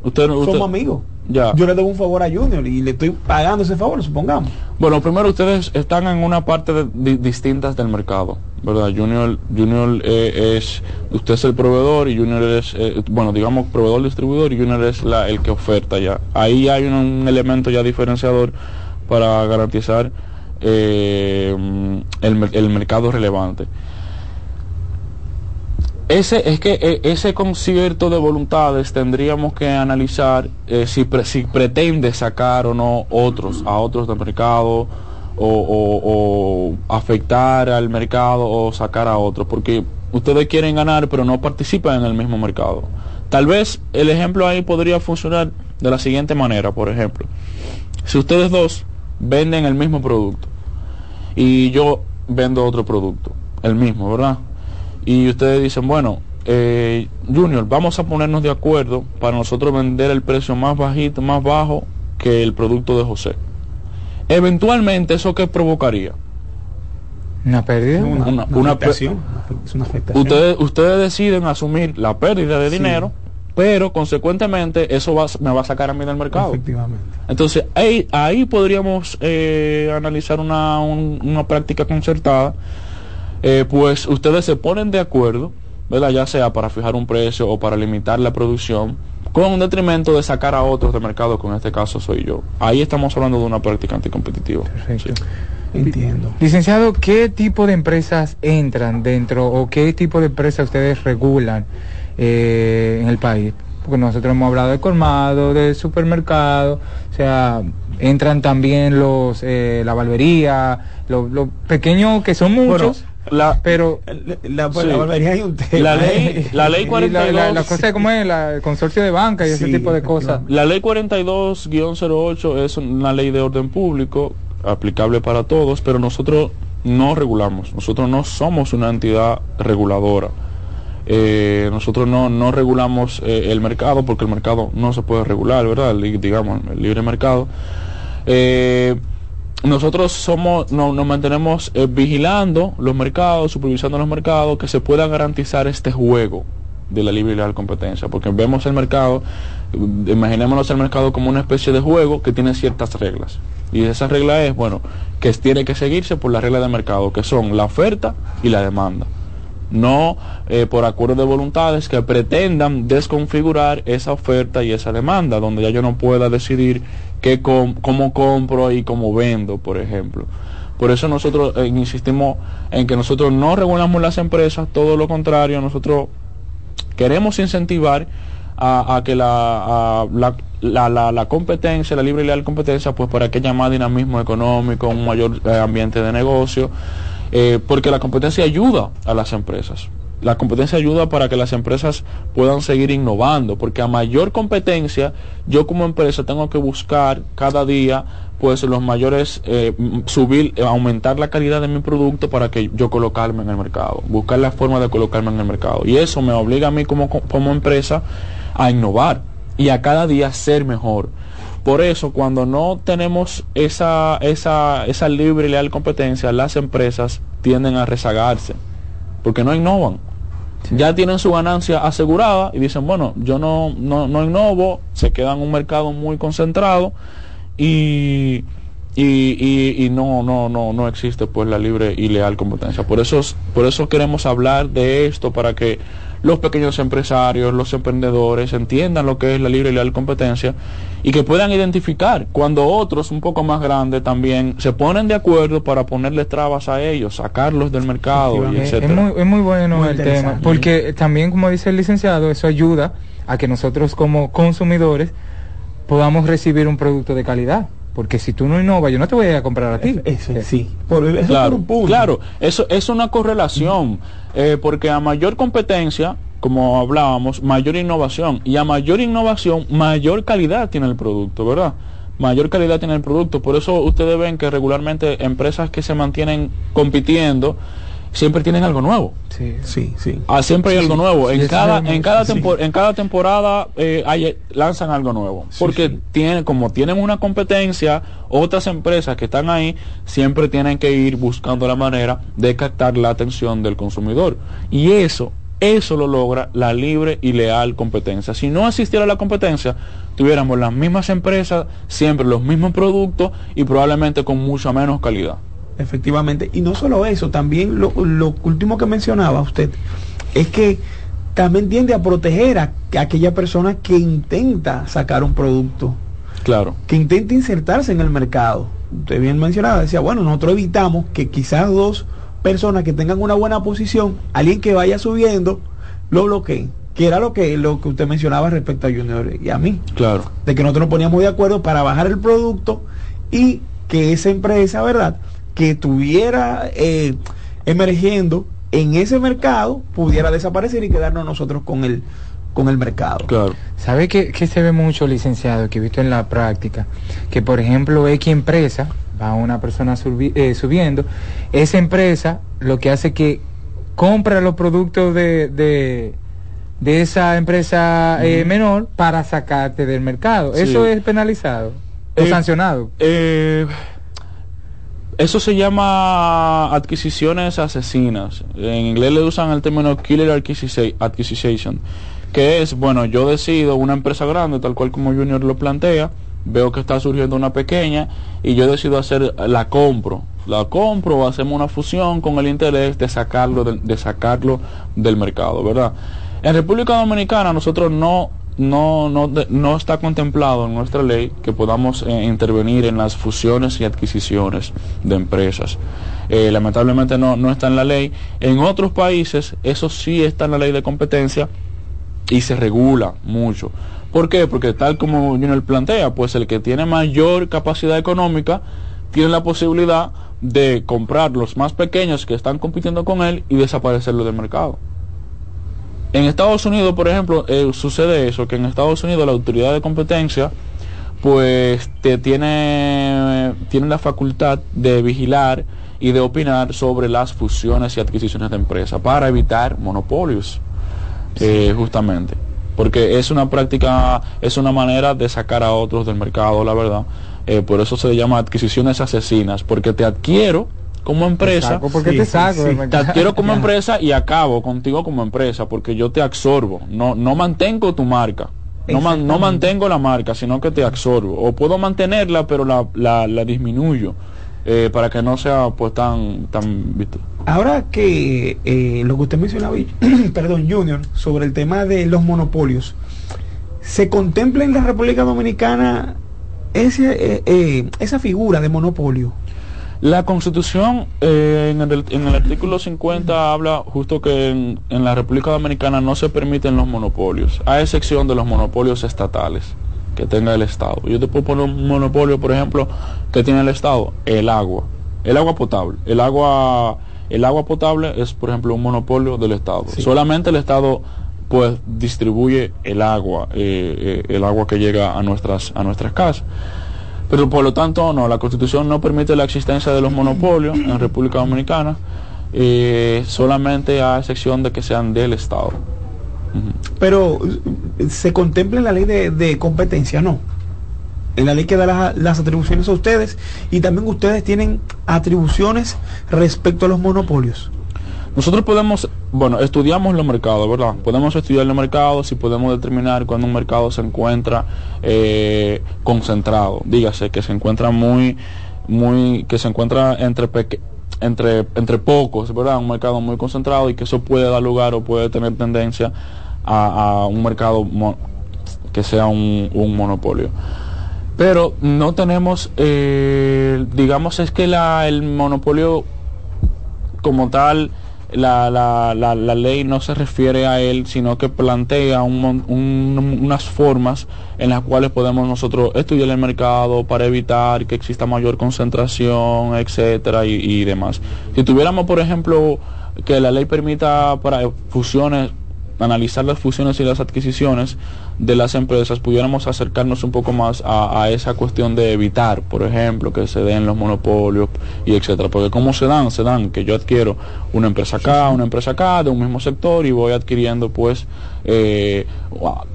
Usted, usted- Somos amigos. Ya. Yo le debo un favor a Junior y le estoy pagando ese favor, supongamos. Bueno, primero ustedes están en una parte de- di- distintas del mercado, ¿verdad? Junior, Junior eh, es, usted es el proveedor y Junior es, eh, bueno, digamos proveedor distribuidor y Junior es la, el que oferta ya. Ahí hay un, un elemento ya diferenciador para garantizar eh, el, el mercado relevante. Ese es que eh, ese concierto de voluntades tendríamos que analizar eh, si, pre- si pretende sacar o no otros a otros del mercado o, afectar al mercado o sacar a otros porque ustedes quieren ganar pero no participan en el mismo mercado. Tal vez el ejemplo ahí podría funcionar de la siguiente manera, por ejemplo, si ustedes dos venden el mismo producto y yo vendo otro producto, el mismo, ¿verdad? Y ustedes dicen, bueno, eh, Junior, vamos a ponernos de acuerdo para nosotros vender el precio más bajito, más bajo que el producto de José. Eventualmente, ¿eso qué provocaría? Una pérdida. Una, Una- una una afectación. Es una afectación. Ustedes, ustedes deciden asumir la pérdida de dinero, pero consecuentemente eso va, me va a sacar a mí del mercado. Efectivamente. Entonces ahí, ahí podríamos eh, analizar una, un- una práctica concertada, eh, pues ustedes se ponen de acuerdo, ¿verdad? ya sea para fijar un precio o para limitar la producción, con un detrimento de sacar a otros del mercado, que en este caso soy yo. Ahí estamos hablando de una práctica anticompetitiva. Perfecto. Sí. Entiendo. Licenciado, ¿qué tipo de empresas entran dentro o qué tipo de empresas ustedes regulan eh, en el país? Porque nosotros hemos hablado de colmado, de supermercado, o sea, entran también los eh, la barbería, los, los pequeños que son muchos, La, pero La, Sí. la hay un tema. La ley- la ley y 42 la, la, cosa como es la- el consorcio de banca y ese Sí, tipo de cosas. La ley 42-08 es una ley de orden público aplicable para todos, pero nosotros no regulamos, nosotros no somos una entidad reguladora. Eh, nosotros no, no regulamos eh, el mercado porque el mercado no se puede regular, ¿verdad? El digamos, el libre mercado. Eh, nosotros somos, no, nos mantenemos eh, vigilando los mercados, supervisando los mercados, que se pueda garantizar este juego de la libre y leal competencia, porque vemos el mercado, imaginémonos el mercado como una especie de juego que tiene ciertas reglas. Y esa regla es, bueno, que tiene que seguirse por las reglas del mercado, que son la oferta y la demanda. No eh, por acuerdo de voluntades que pretendan desconfigurar esa oferta y esa demanda, donde ya yo no pueda decidir qué com- cómo compro y cómo vendo, por ejemplo. Por eso nosotros eh, insistimos en que nosotros no regulamos las empresas, todo lo contrario, nosotros queremos incentivar a, que la, la, la- la competencia, la libre y leal competencia, pues para que haya más dinamismo económico, un mayor eh, ambiente de negocio, eh, porque la competencia ayuda a las empresas. La competencia ayuda para que las empresas puedan seguir innovando, porque a mayor competencia, yo como empresa tengo que buscar cada día pues los mayores, eh, subir, eh, aumentar la calidad de mi producto para que yo colocarme en el mercado, buscar la forma de colocarme en el mercado. Y eso me obliga a mí como, co- como empresa a innovar y a cada día ser mejor. Por eso, cuando no tenemos esa, esa, esa libre y leal competencia, las empresas tienden a rezagarse, porque no innovan. Ya tienen su ganancia asegurada y dicen, bueno, yo no, no, no innovo, se queda en un mercado muy concentrado y, y, y- y no, no, no, no existe pues la libre y leal competencia. Por eso, por eso queremos hablar de esto para que los pequeños empresarios, los emprendedores entiendan lo que es la libre y leal competencia y que puedan identificar cuando otros un poco más grandes también se ponen de acuerdo para ponerle trabas a ellos, sacarlos del mercado y. Eh, es, muy, es muy bueno Muy el tema, porque también, como dice el licenciado, eso ayuda a que nosotros como consumidores podamos recibir un producto de calidad. Porque si tú no innovas, yo no te voy a ir a comprar a ti. Eso, sí. Por, eso por claro, un punto. claro, eso es una correlación, eh, porque a mayor competencia, como hablábamos, mayor innovación, y a mayor innovación, mayor calidad tiene el producto, ¿verdad? Mayor calidad tiene el producto, por eso ustedes ven que regularmente empresas que se mantienen compitiendo, siempre tienen algo nuevo. Sí, sí. sí. Ah, siempre hay algo nuevo. en, Sí, cada, en, cada sí. tempo- en cada temporada eh, hay- lanzan algo nuevo. Porque sí. tienen, como tienen una competencia, otras empresas que están ahí siempre tienen que ir buscando la manera de captar la atención del consumidor. Y eso, eso lo logra la libre y leal competencia. Si no existiera la competencia, tuviéramos las mismas empresas, siempre los mismos productos y probablemente con mucha menos calidad. Efectivamente. Y no solo eso, también lo, lo último que mencionaba usted es que también tiende a proteger a, a aquella persona que intenta sacar un producto, Claro. que intenta insertarse en el mercado. Usted bien mencionaba, decía, bueno, nosotros evitamos que quizás dos personas que tengan una buena posición, alguien que vaya subiendo, lo bloqueen. Que era lo que, lo que usted mencionaba respecto a Junior y a mí. Claro. de que nosotros nos poníamos de acuerdo para bajar el producto y que esa empresa, ¿verdad? Que estuviera eh, emergiendo en ese mercado pudiera desaparecer y quedarnos nosotros con el, con el mercado. Claro. ¿Sabe que, que se ve mucho, licenciado, que he visto en la práctica? Que, por ejemplo, X empresa, va una persona subi- eh, subiendo, esa empresa lo que hace que compra los productos de, de, de esa empresa eh, menor para sacarte del mercado. Sí. ¿Eso es penalizado o Eh, sancionado? Eso se llama adquisiciones asesinas. En inglés le usan el término killer acquisition, que es, bueno, yo decido una empresa grande, tal cual como Junior lo plantea, veo que está surgiendo una pequeña y yo decido hacer, la compro. La compro o hacemos una fusión con el interés de sacarlo del, de sacarlo del mercado, ¿verdad? En República Dominicana nosotros no no, no, no está contemplado en nuestra ley que podamos eh, intervenir en las fusiones y adquisiciones de empresas. Eh, lamentablemente no, no está en la ley. En otros países eso sí está en la ley de competencia y se regula mucho. ¿Por qué? Porque tal como Junior plantea, pues el que tiene mayor capacidad económica tiene la posibilidad de comprar los más pequeños que están compitiendo con él y desaparecerlo del mercado. En Estados Unidos, por ejemplo, eh, sucede eso, que en Estados Unidos la autoridad de competencia pues te tiene, tiene la facultad de vigilar y de opinar sobre las fusiones y adquisiciones de empresas para evitar monopolios, eh, justamente. Porque es una práctica, es una manera de sacar a otros del mercado, la verdad. Eh, por eso se le llama adquisiciones asesinas, porque te adquiero como empresa Saco porque sí, te saco sí. te adquiero como empresa y acabo contigo como empresa porque yo te absorbo no no mantengo tu marca no, man- no mantengo la marca sino que te absorbo o puedo mantenerla pero la, la, la disminuyo eh, para que no sea pues tan tan ¿viste? Ahora que eh, lo que usted mencionaba, perdón, Junior, sobre el tema de los monopolios, ¿se contempla en la República Dominicana ese, eh, eh, esa figura de monopolio? La Constitución eh, en, el, en el artículo 50 habla justo que en, en la República Dominicana no se permiten los monopolios, a excepción de los monopolios estatales que tenga el Estado. Yo te puedo poner un monopolio, por ejemplo, que tiene el Estado, el agua, el agua potable. El agua, el agua potable es, por ejemplo, un monopolio del Estado. Sí. Solamente el Estado pues distribuye el agua, eh, eh, el agua que llega a nuestras, a nuestras casas. Pero por lo tanto, no, la Constitución no permite la existencia de los monopolios en República Dominicana, eh, solamente a excepción de que sean del Estado. Pero se contempla en la ley de, competencia, ¿no? En la ley que da las atribuciones a ustedes y también ustedes tienen atribuciones respecto a los monopolios. Nosotros podemos, bueno, estudiamos los mercados, ¿verdad? Podemos estudiar los mercados y podemos determinar cuando un mercado se encuentra eh, concentrado, dígase que se encuentra muy, muy, que se encuentra entre peque- entre, entre pocos, ¿verdad? Un mercado muy concentrado y que eso puede dar lugar o puede tener tendencia a, un mercado que sea un, un monopolio. Pero no tenemos, eh, digamos, es que la, el monopolio como tal, la, la, la, la ley no se refiere a él, sino que plantea un un- unas formas en las cuales podemos nosotros estudiar el mercado para evitar que exista mayor concentración, etcétera, y, y demás. Si tuviéramos, por ejemplo, que la ley permita para fusiones analizar las fusiones y las adquisiciones de las empresas, pudiéramos acercarnos un poco más a, esa cuestión de evitar, por ejemplo, que se den los monopolios y etcétera. Porque ¿cómo se dan? Se dan que yo adquiero una empresa acá, una empresa acá, de un mismo sector y voy adquiriendo pues eh,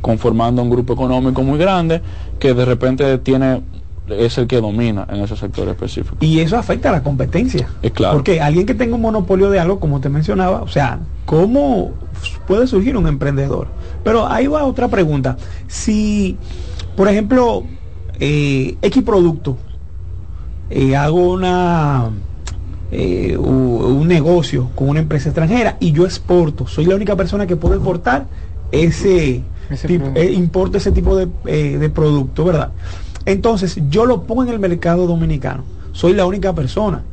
conformando un grupo económico muy grande que de repente tiene es el que domina en ese sector específico. Y eso afecta a la competencia. Es claro. Porque alguien que tenga un monopolio de algo, como te mencionaba, o sea, ¿cómo puede surgir un emprendedor? Pero ahí va otra pregunta. Si, por ejemplo, eh, X producto, eh, hago una eh, un negocio con una empresa extranjera y yo exporto, soy la única persona que puede exportar ese, tipo, importo ese tipo de, de producto, ¿verdad? Entonces, yo lo pongo en el mercado dominicano. Soy la única persona.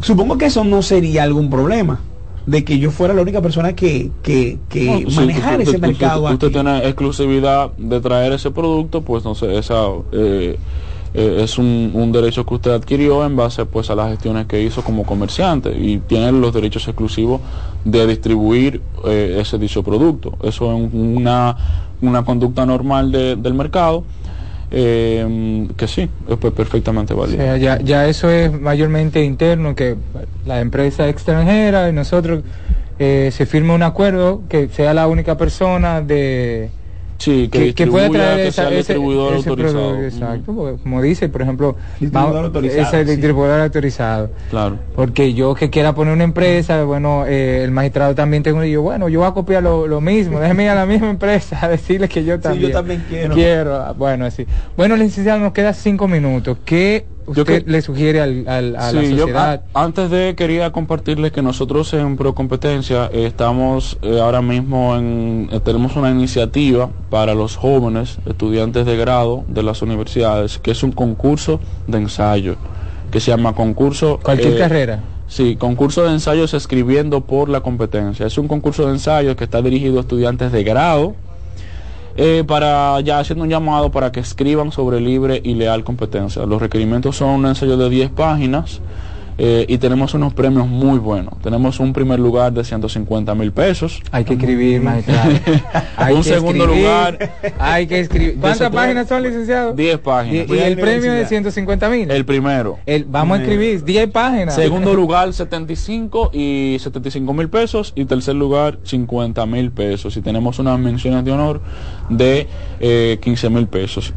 Supongo que eso no sería algún problema de que yo fuera la única persona que, que, que manejara ese mercado. Usted tiene exclusividad de traer ese producto, pues no sé, esa eh, eh, es un, derecho que usted adquirió en base pues a las gestiones que hizo como comerciante y tiene los derechos exclusivos de distribuir eh, ese dicho producto. Eso es una, una conducta normal del mercado. Eh, que sí, es pues, perfectamente válido. ya, ya eso es mayormente interno, que la empresa extranjera y nosotros se firma un acuerdo que sea la única persona de, Sí, que, que, puede traer ese, distribuidor autorizado. exacto, como dice, por ejemplo, ese distribuidor autorizado. Claro. Porque yo que quiera poner una empresa, bueno, eh, el magistrado también tengo y yo, bueno, yo voy a copiar lo, lo mismo, déjeme ir a la misma empresa a decirle que yo también, sí, yo también quiero. Quiero, bueno, así. Bueno, licenciado, nos queda cinco minutos. ¿Qué usted le sugiere al, al, a la sociedad? antes de quería compartirles que nosotros en Procompetencia estamos eh, ahora mismo en eh, tenemos una iniciativa para los jóvenes estudiantes de grado de las universidades que es un concurso de ensayo que se llama concurso cualquier eh, carrera Sí, concurso de ensayos escribiendo por la competencia. Es un concurso de ensayos que está dirigido a estudiantes de grado eh, para ya haciendo un llamado para que escriban sobre libre y leal competencia. Los requerimientos son un ensayo de 10 páginas eh, y tenemos unos premios muy buenos. Tenemos un primer lugar de 150 mil pesos. Hay que escribir, magistrado. un segundo lugar. Hay que escribir. ¿Cuántas páginas son, licenciado? 10 páginas. ¿Y, el premio de 150 mil? El primero. El, vamos a escribir 10 páginas. Segundo lugar, 75 y 75 mil pesos. Y tercer lugar, 50 mil pesos. Y tenemos unas menciones de honor de eh, 15 mil pesos.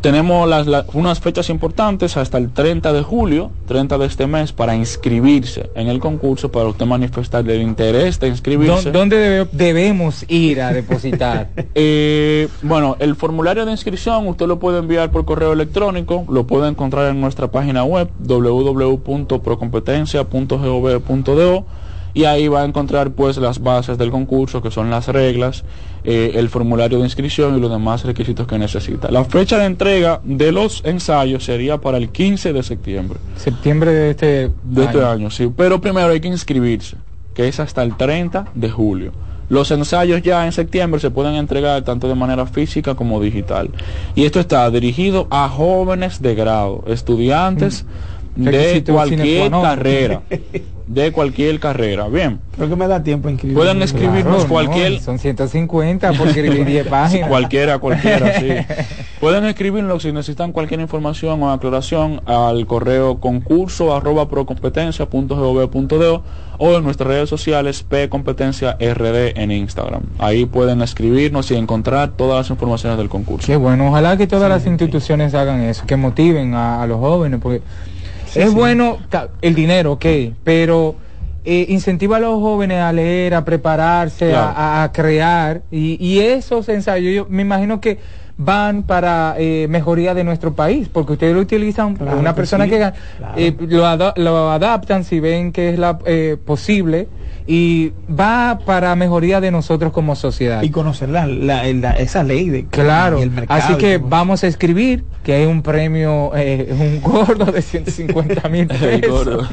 Tenemos las, unas fechas importantes hasta el 30 de julio, 30 de este mes, para inscribirse en el concurso, para usted manifestar el interés de inscribirse. ¿Dónde debemos ir a depositar? Eh, bueno, el formulario de inscripción usted lo puede enviar por correo electrónico, lo puede encontrar en nuestra página web www.procompetencia.gov.do y ahí va a encontrar pues las bases del concurso, que son las reglas, eh, el formulario de inscripción y los demás requisitos que necesita. La fecha de entrega de los ensayos sería para el 15 de septiembre. Septiembre de este, de este año. sí. Pero primero hay que inscribirse, que es hasta el 30 de julio. Los ensayos ya en septiembre se pueden entregar tanto de manera física como digital. Y esto está dirigido a jóvenes de grado, estudiantes. Mm de cualquier carrera. De cualquier carrera. Bien. Creo que me da tiempo inscribir. Pueden escribirnos cualquier. son 150 por escribir 10 páginas. Cualquiera, cualquiera, sí. Pueden escribirnos si necesitan cualquier información o aclaración al correo concurso arroba procompetencia.gov.do o en nuestras redes sociales P Competencia RD en Instagram. Ahí pueden escribirnos y encontrar todas las informaciones del concurso. Qué bueno, ojalá que todas las instituciones hagan eso, que motiven a, a los jóvenes, porque es bueno el dinero, ok, pero eh, incentiva a los jóvenes a leer, a prepararse, a, crear, y, esos ensayos, yo me imagino que van para eh, mejoría de nuestro país, porque ustedes lo utilizan, una persona que eh, lo, lo, adaptan si ven que es la, eh, posible y va para mejoría de nosotros como sociedad. Y conocer la, esa ley de claro. el mercado. Así que vamos a escribir que hay un premio, eh, un gordo de 150 mil pesos.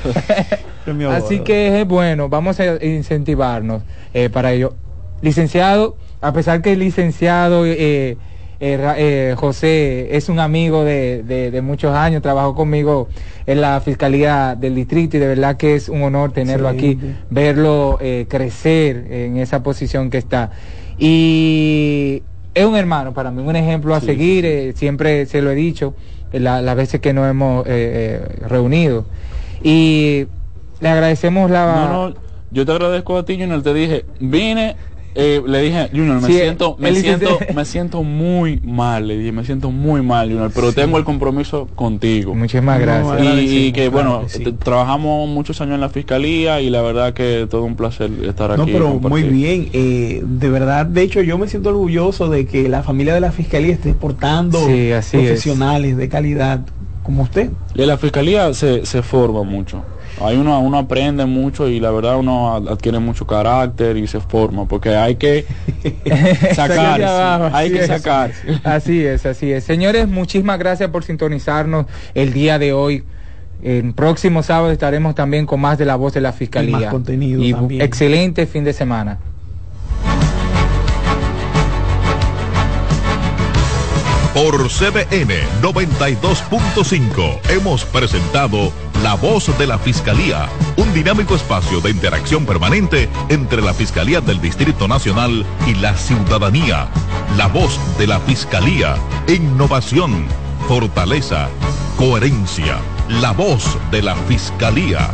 Así que es bueno, vamos a incentivarnos eh, para ello. Licenciado, a pesar que el licenciado... Eh, eh, eh, José es un amigo de, de, muchos años, trabajó conmigo en la Fiscalía del Distrito y de verdad que es un honor tenerlo aquí, verlo eh, crecer en esa posición que está. Y es un hermano para mí, un ejemplo a seguir, siempre se lo he dicho las veces que nos hemos reunido. Y le agradecemos la... No, no, yo te agradezco a ti, Junior, te dije, vine eh, le dije, Junior, me siento, me siento, me siento muy mal, le dije, me siento muy mal, Junior, pero tengo el compromiso contigo. Muchísimas gracias. y, que bueno, trabajamos muchos años en la fiscalía y la verdad que todo un placer estar aquí. No, pero muy bien, eh, de verdad, de hecho yo me siento orgulloso de que la familia de la fiscalía esté exportando profesionales de calidad como usted. Y la fiscalía se, se forma mucho. Ahí uno, uno aprende mucho y la verdad uno adquiere mucho carácter y se forma, porque hay que sacar, hay que sacar. Así es, así es. Señores, muchísimas gracias por sintonizarnos el día de hoy. El próximo sábado estaremos también con más de la voz de la Fiscalía. Y más contenido y Excelente fin de semana. Por CBN 92.5 hemos presentado La Voz de la Fiscalía, un dinámico espacio de interacción permanente entre la Fiscalía del Distrito Nacional y la ciudadanía. La Voz de la Fiscalía, innovación, fortaleza, coherencia. La Voz de la Fiscalía.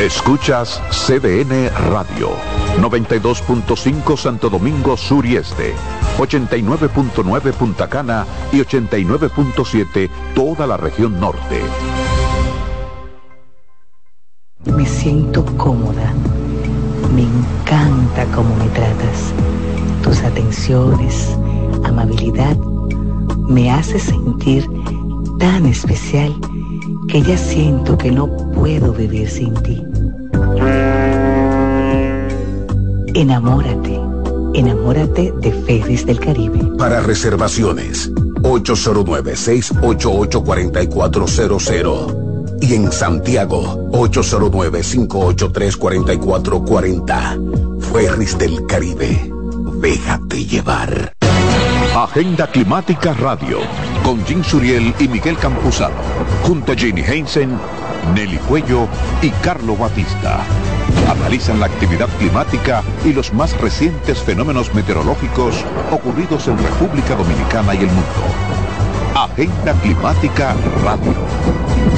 Escuchas CDN Radio, 92.5 Santo Domingo Sur y Este, 89.9 Punta Cana y 89.7 toda la región norte. Me siento cómoda, me encanta cómo me tratas, tus atenciones, amabilidad, me hace sentir tan especial que ya siento que no puedo vivir sin ti. Enamórate, enamórate de Ferris del Caribe. Para reservaciones, 809-688-4400. Y en Santiago, 809-583-4440. Ferris del Caribe. Déjate llevar. Agenda Climática Radio, con Jim Suriel y Miguel Campuzano, junto a Jenny Heinsen, Nelly Cuello y Carlo Batista. Analizan la actividad climática y los más recientes fenómenos meteorológicos ocurridos en República Dominicana y el mundo. Agenda Climática Radio.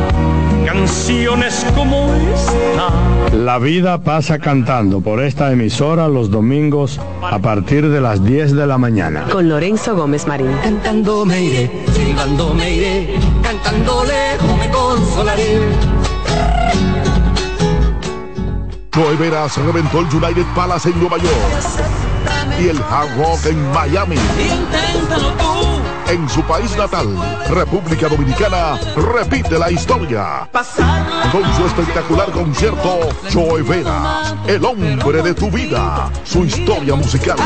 canciones como esta. La vida pasa cantando por esta emisora los domingos a partir de las 10 de la mañana. Con Lorenzo Gómez Marín. Cantando me iré, silbando me iré, cantando lejos me consolaré. Joe Veras reventó el United Palace en Nueva York y el Hard Rock en Miami. Inténtalo tú. En su país natal, República Dominicana, repite la historia. Con su espectacular concierto, Joe Veras, el hombre de tu vida, su historia musical.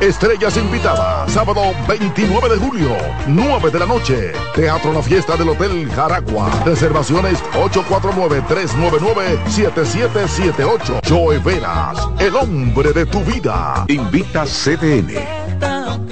Estrellas invitadas, sábado 29 de julio, 9 de la noche. Teatro La Fiesta del Hotel Jaragua. Reservaciones 849-399-7778. Joe Veras, el hombre de tu vida. Invita CDN.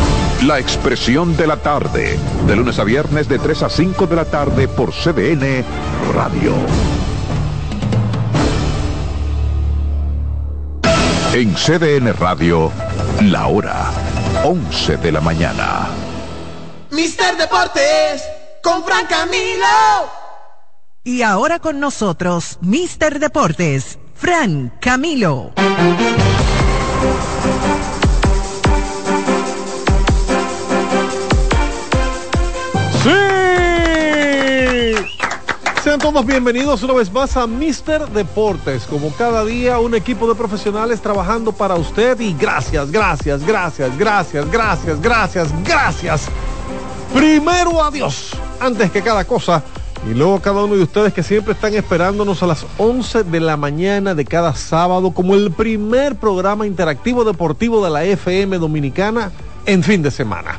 La Expresión de la Tarde, de lunes a viernes de 3 a 5 de la tarde por CDN Radio. En CDN Radio, la hora 11 de la mañana. Mister Deportes con Fran Camilo. Y ahora con nosotros, Mister Deportes, Fran Camilo. Sean todos bienvenidos una vez más a Mister Deportes. Como cada día, un equipo de profesionales trabajando para usted y gracias, gracias, gracias, gracias, gracias, gracias, gracias. Primero a Dios, antes que cada cosa. Y luego cada uno de ustedes que siempre están esperándonos a las 11 de la mañana de cada sábado como el primer programa interactivo deportivo de la FM Dominicana en fin de semana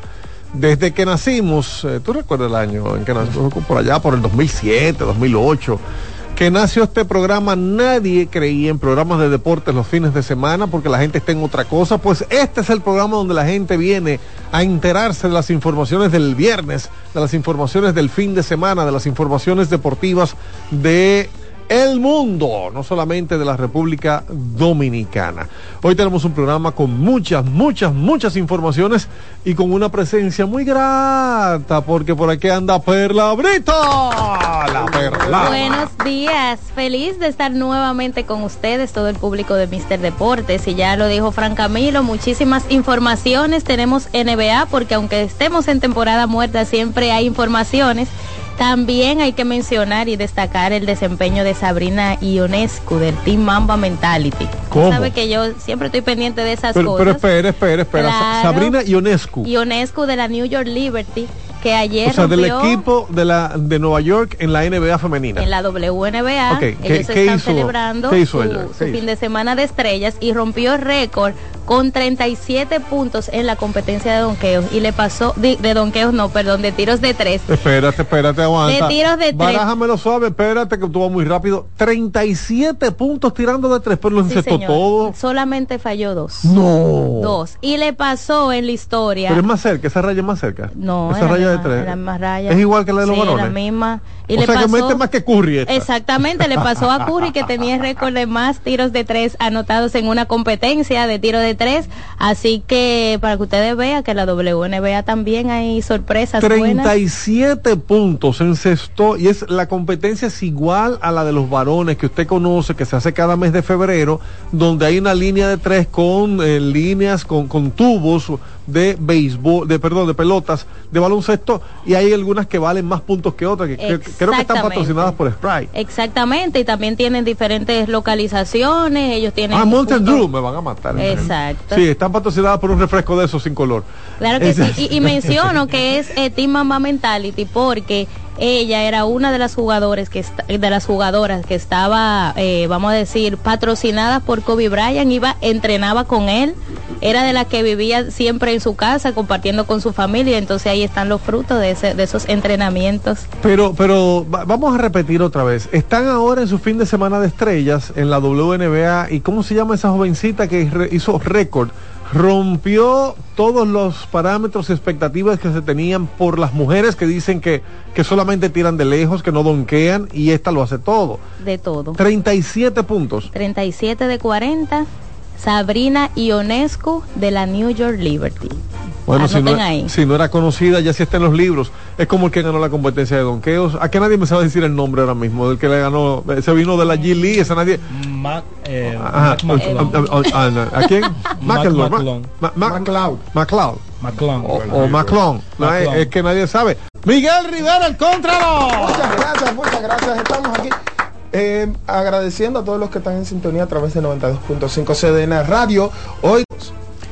desde que nacimos, eh, tú recuerdas el año en que nacimos, por allá, por el 2007, 2008, que nació este programa, nadie creía en programas de deportes los fines de semana porque la gente está en otra cosa, pues este es el programa donde la gente viene a enterarse de las informaciones del viernes, de las informaciones del fin de semana, de las informaciones deportivas de el mundo, no solamente de la República Dominicana. Hoy tenemos un programa con muchas, muchas, muchas informaciones y con una presencia muy grata, porque por aquí anda Perla Brito. La Perla. Buenos días, feliz de estar nuevamente con ustedes, todo el público de Mister Deportes. Y ya lo dijo Fran Camilo, muchísimas informaciones. Tenemos NBA, porque aunque estemos en temporada muerta, siempre hay informaciones. También hay que mencionar y destacar el desempeño de Sabrina Ionescu del Team Mamba Mentality. ¿Cómo? Sabe que yo siempre estoy pendiente de esas Pero, cosas. pero espera, espera, espera. Claro. Sabrina Ionescu. Ionescu de la New York Liberty, que ayer O sea, del equipo de, la, de Nueva York en la NBA femenina. en la WNBA. Ok, ¿qué- Ellos qué están hizo- celebrando qué hizo su, ella? su ¿Qué hizo? fin de semana de estrellas y rompió récord con 37 puntos en la competencia de donqueos y le pasó de, de donqueos no, perdón, de tiros de tres. Espérate, espérate, aguanta. De tiros de tres. Barájamelo suave, espérate que tú vas muy rápido. 37 puntos tirando de tres, pero lo Sí, encestó todo. Solamente falló dos. No. Dos. Y le pasó en la historia. Pero es más cerca, esa raya es más cerca. No, esa raya de tres. es la misma raya. Es igual que la de los Sí, varones. la misma. Y o le sea que pasó, mete más que Curry esta. Exactamente, le pasó a Curry que tenía el récord de más tiros de tres anotados en una competencia de tiro de tres. Así que para que ustedes vean que la WNBA también hay sorpresas buenas. 37 puntos encestó y es la competencia es igual a la de los varones que usted conoce que se hace cada mes de febrero donde hay una línea de tres con eh, líneas con, con tubos de béisbol de perdón de pelotas de baloncesto y hay algunas que valen más puntos que otras que, creo que están patrocinadas por Sprite Exactamente, y también tienen diferentes localizaciones, ellos tienen... ah Mountain Dew me van a matar Exacto. sí están patrocinadas por un refresco de esos sin color Claro que sí. Y, y menciono que es eh, Team Mamba Mentality porque ella era una de las jugadores que las jugadoras que estaba, eh, vamos a decir, patrocinada por Kobe Bryant, iba, entrenaba con él, era de la que vivía siempre en su casa compartiendo con su familia, entonces ahí están los frutos de, ese, de esos entrenamientos. Pero, pero vamos a repetir otra vez, están ahora en su fin de semana de estrellas en la WNBA y ¿cómo se llama esa jovencita que hizo récord? Rompió todos los parámetros y expectativas que se tenían por las mujeres que dicen que, que solamente tiran de lejos, que no donkean y esta lo hace todo. De todo. 37 puntos. 37 de 40. Sabrina Ionescu de la New York Liberty. Bueno, si no, si no, era conocida, ya sí está en los libros. Es como el que ganó la competencia de donkeos. ¿A qué nadie me sabe decir el nombre ahora mismo? Del que le ganó. Ese vino de la G. Lee, ese nadie. Mac, eh, ¿A quién? McLeod. McLeod. McClung. O, McClung. es, que nadie sabe. Miguel Rivera, el Contralor. Muchas gracias, muchas gracias. Estamos aquí. Eh, agradeciendo a todos los que están en sintonía a través de 92.5 CDN Radio. Hoy